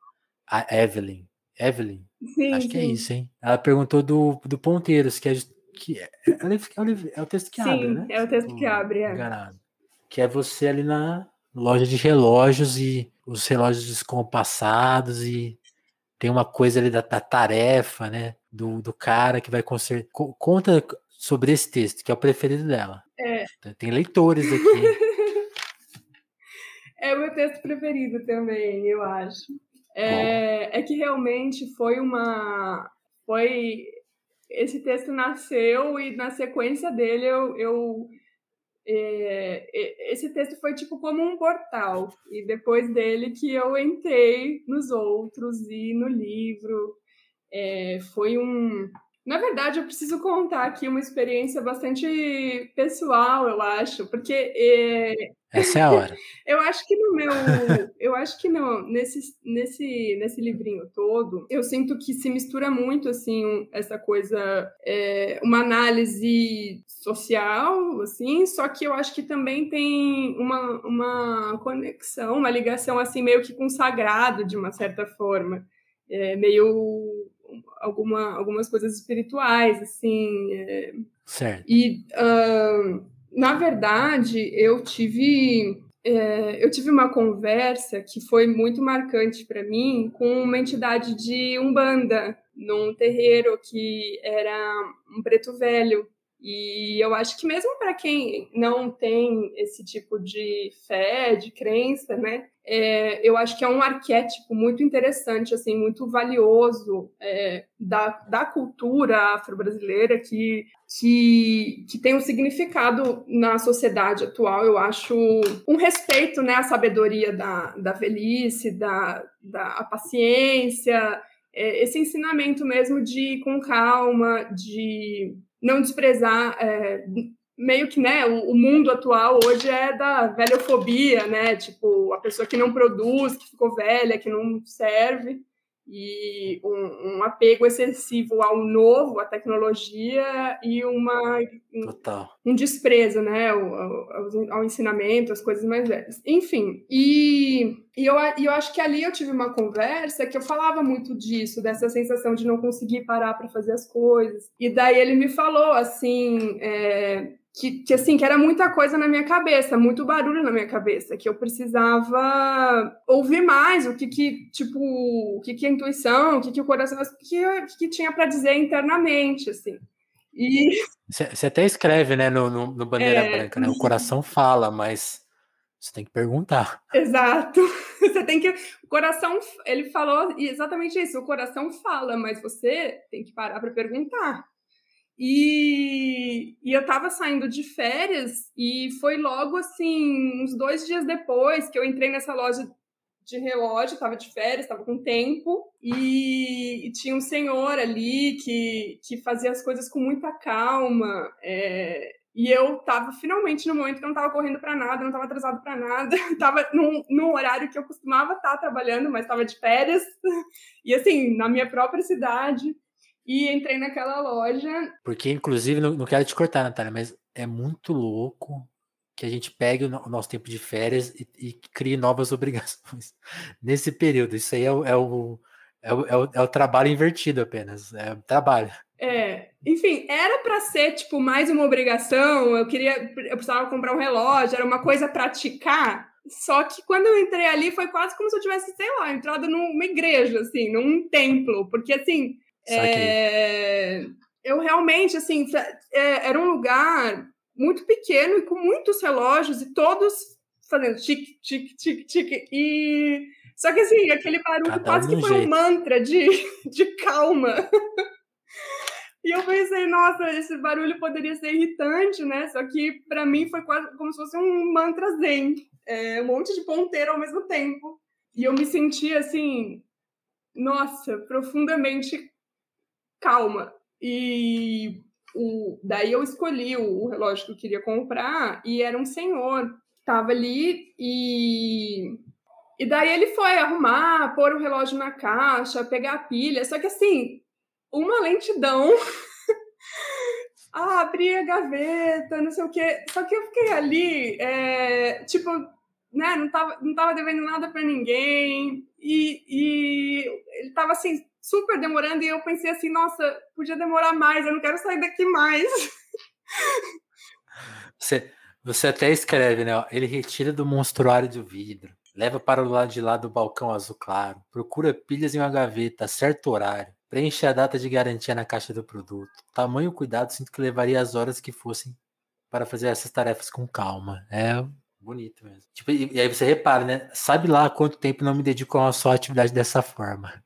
a Evelyn. Evelyn? Sim, Acho sim. que é isso, hein? Ela perguntou do, do Ponteiros, que é, que é, é, é, o texto que sim, abre, né? É o texto que abre, é. Enganado. Que é você ali na loja de relógios e os relógios descompassados e tem uma coisa ali da, da tarefa, né? Do, do cara que vai consertar. Conta sobre esse texto, que é o preferido dela. É. Tem leitores aqui. é o meu texto preferido também, eu acho. É, é, que realmente foi uma. Foi. Esse texto nasceu e na sequência dele eu, eu é, esse texto foi tipo como um portal e depois dele que eu entrei nos outros e no livro é, foi um na verdade eu preciso contar aqui uma experiência bastante pessoal eu acho porque é, essa é a hora. eu acho que no meu, eu acho que no, nesse, nesse, nesse livrinho todo, eu sinto que se mistura muito assim essa coisa, é, uma análise social, assim, só que eu acho que também tem uma, uma conexão, uma ligação assim meio que com o sagrado de uma certa forma, é, meio alguma, algumas coisas espirituais, assim. É, certo. E uh, na verdade, eu tive é, eu tive uma conversa que foi muito marcante para mim com uma entidade de umbanda num terreiro que era um preto velho e eu acho que mesmo para quem não tem esse tipo de fé, de crença, né, é, eu acho que é um arquétipo muito interessante, assim, muito valioso é, da, da cultura afro-brasileira que, que, que tem um significado na sociedade atual. Eu acho um respeito, né, à sabedoria da, da velhice, da, da paciência, é, esse ensinamento mesmo de ir com calma, de não desprezar, é, meio que, né, o, o, mundo atual hoje é da velhofobia, né, tipo, a pessoa que não produz, que ficou velha, que não serve, e um, um apego excessivo ao novo, à tecnologia, e uma, um, um desprezo, né, ao, ao, ao, ensinamento, às coisas mais velhas. Enfim, e, e, eu, eu acho que ali eu tive uma conversa que eu falava muito disso, dessa sensação de não conseguir parar para fazer as coisas. E daí ele me falou, assim, é, que, que, assim, que era muita coisa na minha cabeça, muito barulho na minha cabeça, que eu precisava ouvir mais o que que, tipo, o que que a intuição, o que que o coração, o que, que, que tinha para dizer internamente, assim. E... Você até escreve, né, no, no, no Bandeira é... Branca, né, o coração fala, mas você tem que perguntar. Exato. Você tem que. O coração, ele falou exatamente isso. O coração fala, mas você tem que parar para perguntar. E, e eu tava saindo de férias e foi logo assim, uns dois dias depois que eu entrei nessa loja de relógio, tava de férias, tava com tempo, e, e, tinha um senhor ali que, que fazia as coisas com muita calma. É, e eu tava finalmente no momento que eu não tava correndo para nada, não tava atrasado para nada, tava num, num, horário que eu costumava estar tá trabalhando, mas tava de férias, e assim, na minha própria cidade e entrei naquela loja. Porque, inclusive, não, não quero te cortar, Natália, mas é muito louco que a gente pegue o nosso tempo de férias e, e crie novas obrigações nesse período. Isso aí é o, é o, é o, é o, é o trabalho invertido apenas. É o trabalho. É, enfim, era para ser tipo mais uma obrigação. Eu queria, eu precisava comprar um relógio, era uma coisa praticar. Só que quando eu entrei ali foi quase como se eu tivesse, sei lá, entrado numa igreja, assim, num templo, porque assim É, eu realmente, assim, é, era um lugar muito pequeno e com muitos relógios e todos fazendo tic, tic, tic, tic. E. Só que assim, aquele barulho Cada quase que foi jeito. um mantra de, de calma. E eu pensei, nossa, esse barulho poderia ser irritante, né? Só que para mim foi quase como se fosse um mantra zen, é, um monte de ponteiro ao mesmo tempo. E eu me senti assim, nossa, profundamente calma. E o, daí eu escolhi o, o relógio que eu queria comprar e era um senhor tava ali e e daí ele foi arrumar, pôr o relógio na caixa, pegar a pilha. Só que assim, uma lentidão. ah, abri a gaveta, não sei o quê. Só que eu fiquei ali, é, tipo, né, não tava, não tava devendo nada para ninguém. E, e ele tava assim, super demorando. E eu pensei assim, nossa, podia demorar mais, eu não quero sair daqui mais. Você, você até escreve, né? Ele retira do monstruário de vidro. Leva para o lado de lá do balcão azul claro. Procura pilhas em uma gaveta, certo horário. Preenche a data de garantia na caixa do produto. Tamanho cuidado sinto que levaria as horas que fossem para fazer essas tarefas com calma. É bonito mesmo. Tipo, e, e, aí você repara, né? Sabe lá quanto tempo não me dedico a uma só atividade dessa forma.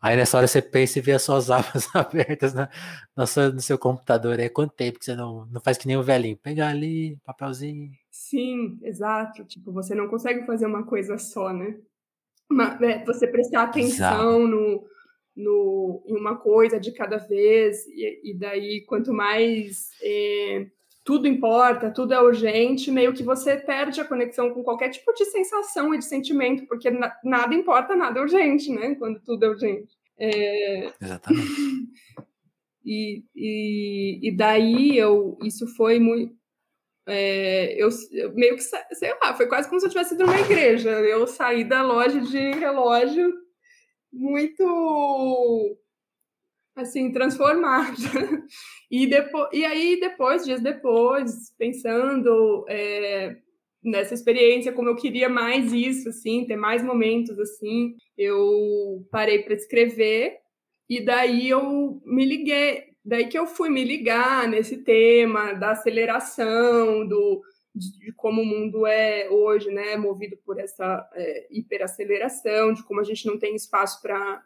Aí nessa hora você pensa e vê as suas abas abertas na, na sua, no seu computador. É quanto tempo que você não, não faz que nem o velhinho? Pegar ali, papelzinho. Sim, exato. Tipo, você não consegue fazer uma coisa só, né? Uma, é, você prestar atenção no, no, em uma coisa de cada vez, e, e daí quanto mais é, tudo importa, tudo é urgente, meio que você perde a conexão com qualquer tipo de sensação e de sentimento, porque na, nada importa, nada é urgente, né? Quando tudo é urgente. É... Exatamente. e, e, e daí eu, isso foi muito. É, eu, eu, meio que, sei lá, foi quase como se eu tivesse ido numa igreja. Eu saí da loja de relógio muito assim transformada. E depois e aí depois dias depois pensando é, nessa experiência como eu queria mais isso assim ter mais momentos assim eu parei para escrever e daí eu me liguei daí que eu fui me ligar nesse tema da aceleração do de, como o mundo é hoje, né, movido por essa é, hiperaceleração, de como a gente não tem espaço para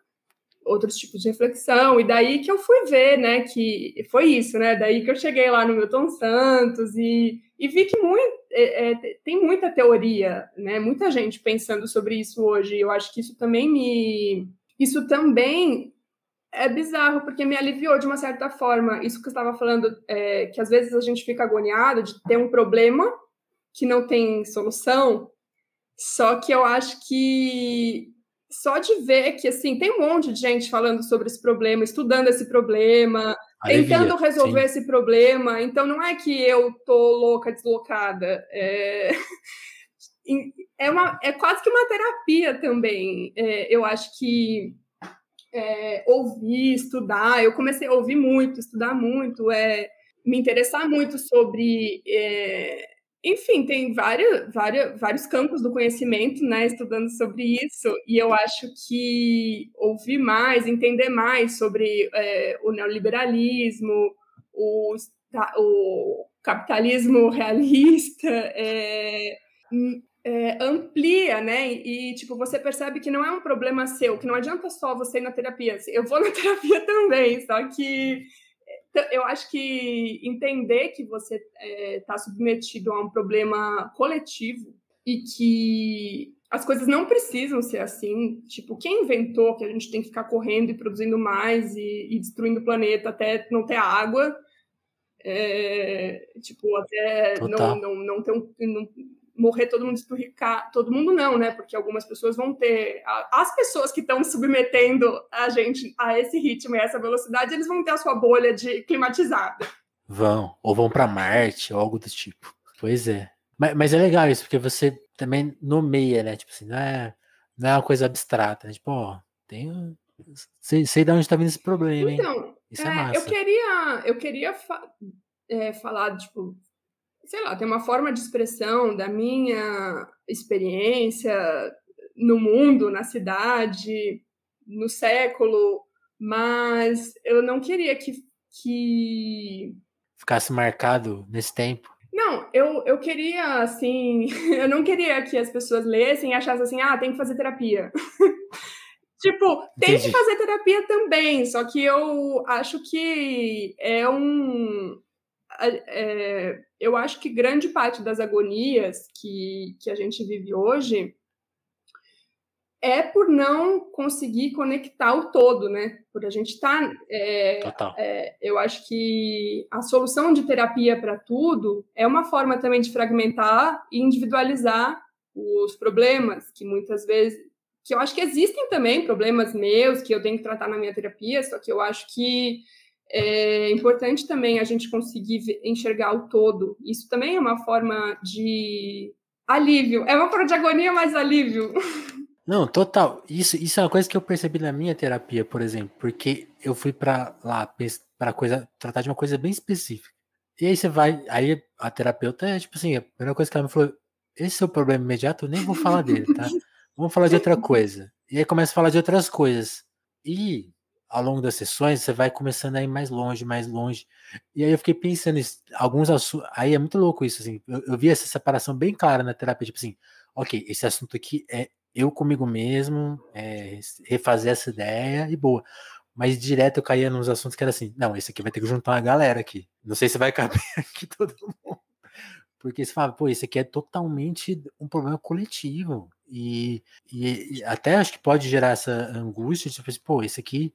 outros tipos de reflexão, e daí que eu fui ver, né, que foi isso, né, daí que eu cheguei lá no Milton Santos e, e vi que muito, é, é, tem muita teoria, né, muita gente pensando sobre isso hoje, eu acho que isso também me... Isso também é bizarro, porque me aliviou de uma certa forma. Isso que eu estava falando, é, que às vezes a gente fica agoniado de ter um problema que não tem solução. Só que eu acho que só de ver que assim tem um monte de gente falando sobre esse problema, estudando esse problema, tentando resolver sim. esse problema. Então não é que eu tô louca, deslocada. É, é, uma, é quase que uma terapia também. É, eu acho que é, ouvir, estudar. Eu comecei a ouvir muito, estudar muito, é, me interessar muito sobre. Enfim, tem várias, várias, vários campos do conhecimento, né, estudando sobre isso, e eu acho que ouvir mais, entender mais sobre é, o neoliberalismo, o, o capitalismo realista, é, é, amplia, né? E, tipo, você percebe que não é um problema seu, que não adianta só você ir na terapia. Eu vou na terapia também, só que eu acho que entender que você está é, tá submetido a um problema coletivo e que as coisas não precisam ser assim. Tipo, quem inventou que a gente tem que ficar correndo e produzindo mais e, e destruindo o planeta até não ter água? É, tipo, até não, não, não ter um. Não, morrer todo mundo esturricar, todo mundo não, né? Porque algumas pessoas vão ter. As pessoas que estão submetendo a gente a esse ritmo e a essa velocidade, eles vão ter a sua bolha de climatizada. Vão, ou vão para Marte, ou algo do tipo. Pois é. Mas, mas, é legal isso, porque você também nomeia, né? Tipo assim, não é, não é uma coisa abstrata, né? Tipo, ó, tem. Sei, sei de onde tá vindo esse problema, hein? Então, isso é, é massa. Eu queria, eu queria fa é, falar, tipo, sei lá, tem uma forma de expressão da minha experiência no mundo, na cidade, no século, mas eu não queria que, que... ficasse marcado nesse tempo. Não, eu, eu queria, assim, eu não queria que as pessoas lessem e achassem assim, ah, tem que fazer terapia. tipo, tem Entendi. que fazer terapia também, só que eu acho que é um. É, eu acho que grande parte das agonias que, que a gente vive hoje é por não conseguir conectar o todo, né? Por a gente estar. Tá, é, é, eu acho que a solução de terapia para tudo é uma forma também de fragmentar e individualizar os problemas, que muitas vezes. que eu acho que existem também problemas meus que eu tenho que tratar na minha terapia, só que eu acho que é importante também a gente conseguir enxergar o todo. Isso também é uma forma de alívio. É uma forma de agonia, mas alívio. Não, total. Isso, isso é uma coisa que eu percebi na minha terapia, por exemplo, porque eu fui para lá para coisa tratar de uma coisa bem específica. E aí você vai, aí a terapeuta é tipo assim, a primeira coisa que ela me falou, esse é o problema imediato, eu nem vou falar dele, tá? Vamos falar de outra coisa. E aí começa a falar de outras coisas. E ao longo das sessões você vai começando a ir mais longe, mais longe. E aí eu fiquei pensando em alguns assuntos, aí é muito louco isso assim. Eu, eu vi essa separação bem clara na terapia, tipo assim, OK, esse assunto aqui é eu comigo mesmo, é, refazer essa ideia e boa. Mas direto eu caía nos assuntos que era assim, não, esse aqui vai ter que juntar uma galera aqui. Não sei se vai caber aqui todo mundo. Porque você fala, pô, esse aqui é totalmente um problema coletivo. E, e, e até acho que pode gerar essa angústia, tipo assim, pô, esse aqui,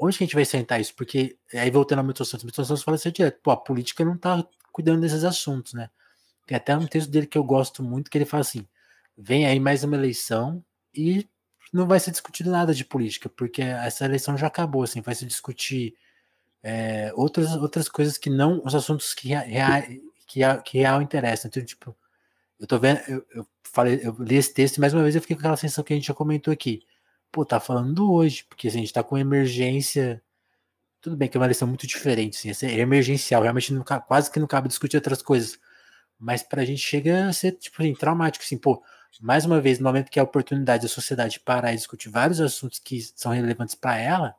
onde que a gente vai sentar isso? Porque aí voltando ao Milton Santos, Milton Santos fala assim direto, pô, a política não tá cuidando desses assuntos, né? Tem até um texto dele que eu gosto muito, que ele fala assim, vem aí mais uma eleição e não vai ser discutido nada de política, porque essa eleição já acabou, assim, vai se discutir é, outras, outras coisas que não os assuntos que, real, que, que real interessam. Então, tipo, eu tô vendo, eu, eu, falei, eu li esse texto e mais uma vez eu fiquei com aquela sensação que a gente já comentou aqui. Pô, tá falando hoje, porque assim, a gente tá com emergência. Tudo bem que é uma eleição muito diferente, assim, é emergencial, realmente não, quase que não cabe discutir outras coisas. Mas pra gente chega a ser, tipo assim, traumático, assim, pô, mais uma vez, no momento que é a oportunidade da sociedade parar e discutir vários assuntos que são relevantes para ela,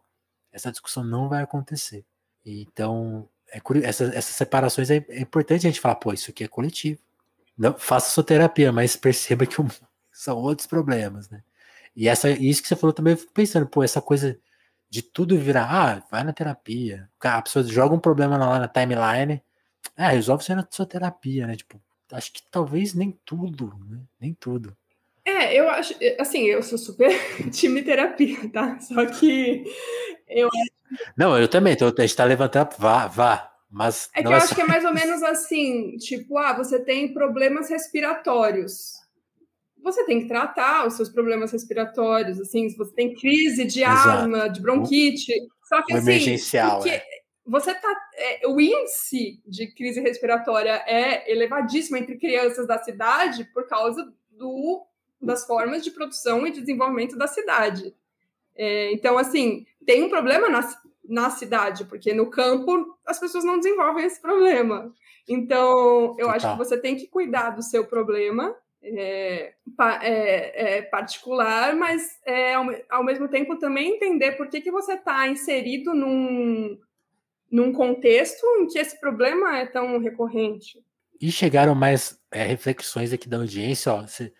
essa discussão não vai acontecer. Então, é curioso, essa, essas separações é, é, importante a gente falar, pô, isso aqui é coletivo. Não, faça sua terapia, mas perceba que são outros problemas, né? E essa, isso que você falou também, eu fico pensando, pô, essa coisa de tudo virar, ah, vai na terapia. A pessoa joga um problema lá na timeline, ah, resolve ser na sua terapia, né? Tipo, acho que talvez nem tudo, né? Nem tudo. É, eu acho, assim, eu sou super time terapia, tá? Só que eu Não, eu também, então a gente tá levantando, vá, vá. Mas é que eu é acho que é mais ou menos assim, tipo, ah, você tem problemas respiratórios. Você tem que tratar os seus problemas respiratórios, assim, se você tem crise de Exato. asma, de bronquite. Só que assim, emergencial, porque, é você tá. É, o índice de crise respiratória é elevadíssimo entre crianças da cidade por causa do, das formas de produção e de desenvolvimento da cidade. É, então, assim, tem um problema na, na cidade, porque no campo as pessoas não desenvolvem esse problema. Então, eu acho que você tem que cuidar do seu problema é, é, é, particular, mas é, ao, ao, mesmo tempo também entender por que, que você está inserido num, num contexto em que esse problema é tão recorrente. E chegaram mais é, reflexões aqui da audiência, ó. Cê,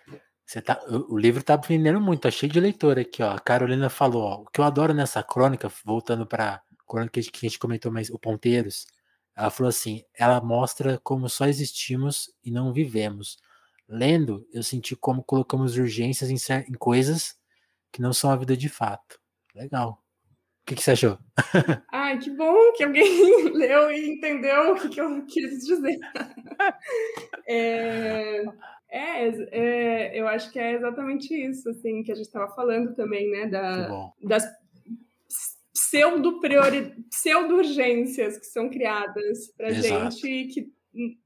cê tá, o, o, livro tá vendendo muito, tá cheio de leitor aqui, ó. A Carolina falou, ó, o que eu adoro nessa crônica, voltando para crônica que a gente comentou mais, o Ponteiros, ela falou assim, ela mostra como só existimos e não vivemos. Lendo, eu senti como colocamos urgências em, em coisas que não são a vida de fato. Legal. O que, que, você achou? Ai, que bom que alguém leu e entendeu o que, que eu quis dizer. é, é, é, eu acho que é exatamente isso, assim, que a gente estava falando também, né, da, das pseudo-urgências que são criadas para gente e que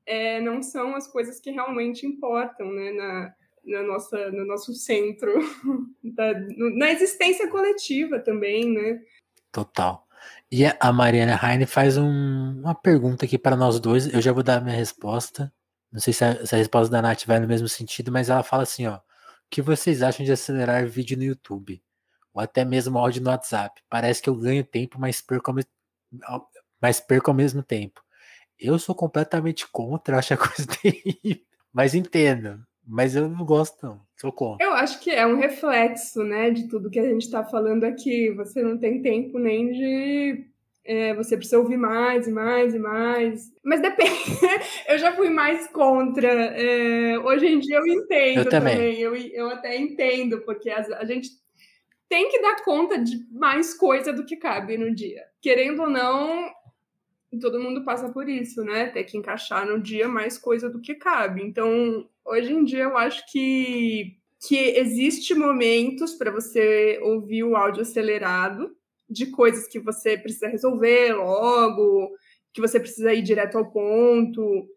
é, não são as coisas que realmente importam, né, na, na nossa, no nosso centro, da, na existência coletiva também, né? Total. E a Mariana Heine faz um, uma pergunta aqui para nós dois. Eu já vou dar a minha resposta. Não sei se a, se a, resposta da Nath vai no mesmo sentido, mas ela fala assim: ó. O que vocês acham de acelerar vídeo no YouTube? ou até mesmo áudio no WhatsApp. Parece que eu ganho tempo, mas perco mas perco ao mesmo tempo. Eu sou completamente contra, acho a coisa terrível. Mas entendo. Mas eu não gosto, não. Sou contra. Eu acho que é um reflexo, né, de tudo que a gente está falando aqui. Você não tem tempo nem de. É, você precisa ouvir mais e mais e mais. Mas depende. eu já fui mais contra. É, hoje em dia eu entendo eu também. também. Eu, eu até entendo, porque a, a gente tem que dar conta de mais coisa do que cabe no dia. Querendo ou não, todo mundo passa por isso, né? Ter que encaixar no dia mais coisa do que cabe. Então, hoje em dia eu acho que que existe momentos para você ouvir o áudio acelerado de coisas que você precisa resolver logo, que você precisa ir direto ao ponto,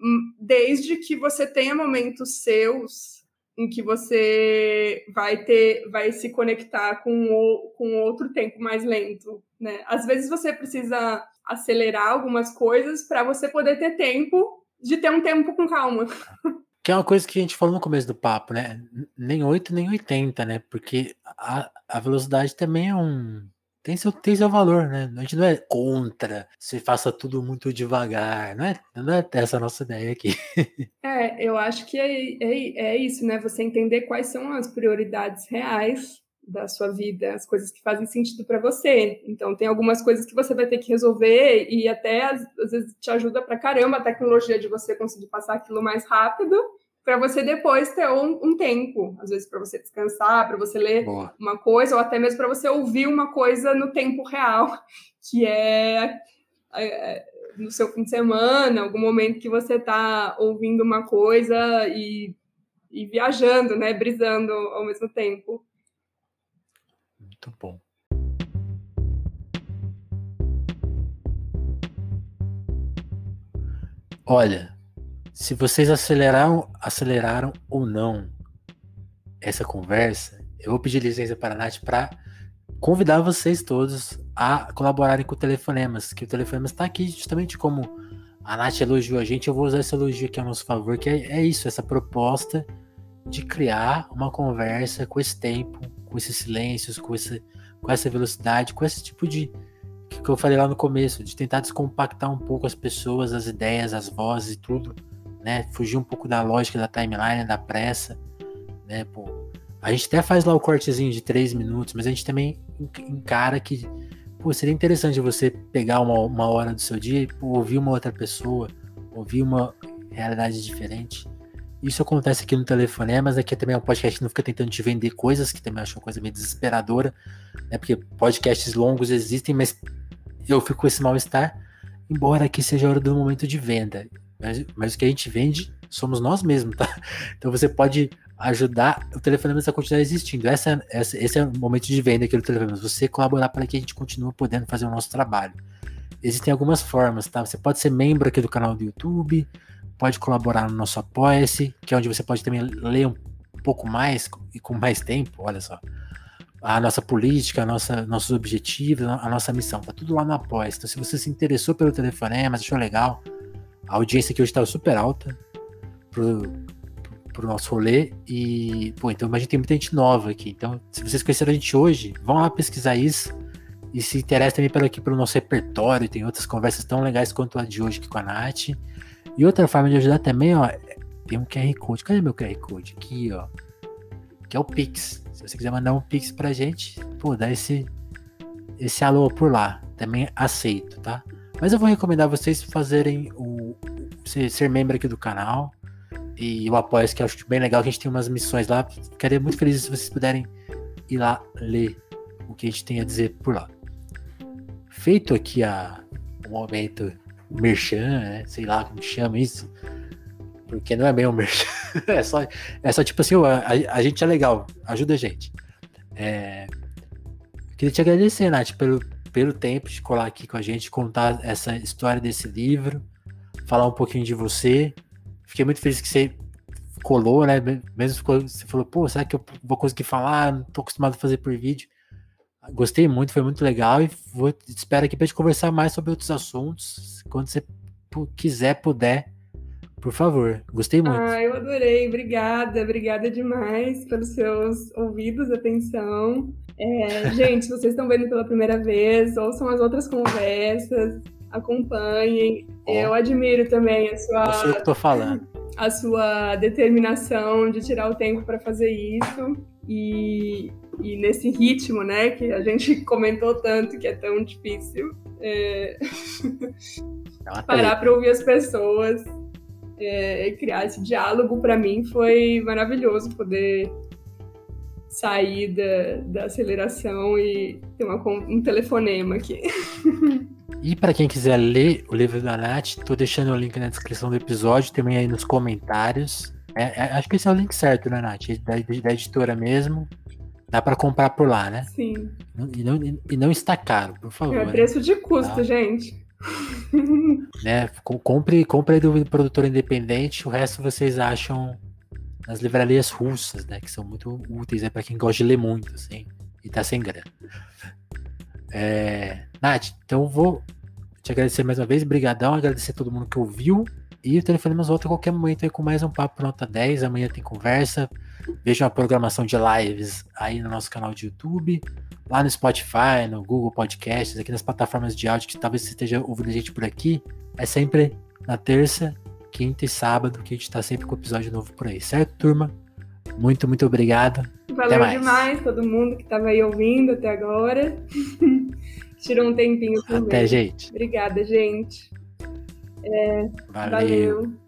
hum, desde que você tenha momentos seus em que você vai ter, vai se conectar com, o, com outro tempo mais lento, né? Às vezes você precisa acelerar algumas coisas para você poder ter tempo de ter um tempo com calma. Que é uma coisa que a gente falou no começo do papo, né? Nem 8, nem 80, né? Porque a, a velocidade também é um. Tem seu, tem seu valor, né? A gente não é contra se faça tudo muito devagar, não é, não é essa nossa ideia aqui. É, eu acho que é, é, é isso, né? Você entender quais são as prioridades reais da sua vida, as coisas que fazem sentido para você. Então, tem algumas coisas que você vai ter que resolver e até às, às vezes te ajuda para caramba a tecnologia de você conseguir passar aquilo mais rápido para você depois ter um, um tempo, às vezes para você descansar, para você ler Boa. uma coisa ou até mesmo para você ouvir uma coisa no tempo real, que é, é, é no seu fim de semana, algum momento que você está ouvindo uma coisa e, e viajando, né, brisando ao mesmo tempo. Muito bom. Olha, se vocês aceleraram, aceleraram ou não essa conversa, eu vou pedir licença para a Nath para convidar vocês todos a colaborarem com o Telefonemas, que o Telefonemas está aqui justamente como a Nath elogiou a gente, eu vou usar esse elogio aqui a nosso favor, que é, é isso, essa proposta de criar uma conversa com esse tempo, com esses silêncios, com, esse, com essa velocidade, com esse tipo de. que eu falei lá no começo, de tentar descompactar um pouco as pessoas, as ideias, as vozes e tudo, né? Fugir um pouco da lógica da timeline, da pressa, né? Pô, a gente até faz lá o cortezinho de três minutos, mas a gente também encara que pô, seria interessante você pegar uma, uma hora do seu dia e pô, ouvir uma outra pessoa, ouvir uma realidade diferente. Isso acontece aqui no telefone, mas aqui também é um podcast que não fica tentando te vender coisas, que também acho uma coisa meio desesperadora, né? Porque podcasts longos existem, mas eu fico com esse mal-estar, embora aqui seja a hora do momento de venda. Mas, mas o que a gente vende somos nós mesmos, tá? Então você pode ajudar o telefone a continuar existindo. Essa, essa, esse é o momento de venda aqui do telefone. Você colaborar para que a gente continue podendo fazer o nosso trabalho. Existem algumas formas, tá? Você pode ser membro aqui do canal do YouTube, pode colaborar no nosso Apoia-se, que é onde você pode também ler um pouco mais e com mais tempo, olha só. A nossa política, a nossa, nossos objetivos, a nossa missão, tá tudo lá no Apoia-se. Então, se você se interessou pelo telefonema, achou legal, a audiência aqui hoje está super alta pro, pro nosso rolê. E, pô, então a gente tem muita gente nova aqui. Então, se vocês conheceram a gente hoje, vão lá pesquisar isso. E se interessa também pelo aqui pelo nosso repertório, tem outras conversas tão legais quanto a de hoje aqui com a Nath. E outra forma de ajudar também, ó, tem um QR Code. Cadê meu QR Code? Aqui, ó. Que é o Pix. Se você quiser mandar um Pix pra gente, pô, dá esse, esse alô por lá. Também aceito, tá? Mas eu vou recomendar vocês fazerem o. Ser, ser membro aqui do canal. E o apoio que eu acho bem legal, que a gente tem umas missões lá. Ficaria muito feliz se vocês puderem ir lá ler o que a gente tem a dizer por lá. Feito aqui a, o momento merchan, né? sei lá como chama isso, porque não é bem um merchan, é só, é só tipo assim, a, a, gente é legal, ajuda a gente. É, queria te agradecer, Nath, pelo, pelo tempo de colar aqui com a gente, contar essa história desse livro, falar um pouquinho de você. Fiquei muito feliz que você colou, né? Mesmo você falou, pô, será que eu vou conseguir falar? Não tô acostumado a fazer por vídeo. Gostei muito, foi muito legal e vou, espero aqui para gente conversar mais sobre outros assuntos. Quando você quiser, puder, por favor. Gostei muito. Ah, eu adorei. Obrigada, obrigada demais pelos seus ouvidos, atenção. É, gente, vocês estão vendo pela primeira vez, ouçam as outras conversas, acompanhem. Eu admiro também a sua. Eu sei o que tô falando. A sua determinação de tirar o tempo para fazer isso. E, e nesse ritmo, né, que a gente comentou tanto que é tão difícil. É... parar para ouvir as pessoas é, criar esse diálogo para mim foi maravilhoso poder sair da, da aceleração e ter uma, um telefonema aqui. E para quem quiser ler o livro da Nath, tô deixando o link na descrição do episódio, também aí nos comentários. É, é, acho que esse é o link certo, né, Nath? Da, da editora mesmo. Dá para comprar por lá, né? Sim. E não, e não está caro, por favor. É preço de custo, tá? gente. né? Compre, compre do produtor independente, o resto vocês acham nas livrarias russas, né? Que são muito úteis é para quem gosta de ler muito, assim, e tá sem grana. É... Nath, então vou te agradecer mais uma vez, brigadão, agradecer a todo mundo que ouviu. E o Telefonemas volta a qualquer momento aí com mais um Papo Nota 10. Amanhã tem conversa. Veja a programação de lives aí no nosso canal de YouTube, lá no Spotify, no Google Podcasts, aqui nas plataformas de áudio que talvez você esteja ouvindo a gente por aqui. É sempre na terça, quinta e sábado que a gente está sempre com episódio novo por aí, certo, turma? Muito, muito obrigado. Valeu demais todo mundo que estava aí ouvindo até agora. Tirou um tempinho também. Até, gente. Obrigada, gente. É, valeu. valeu.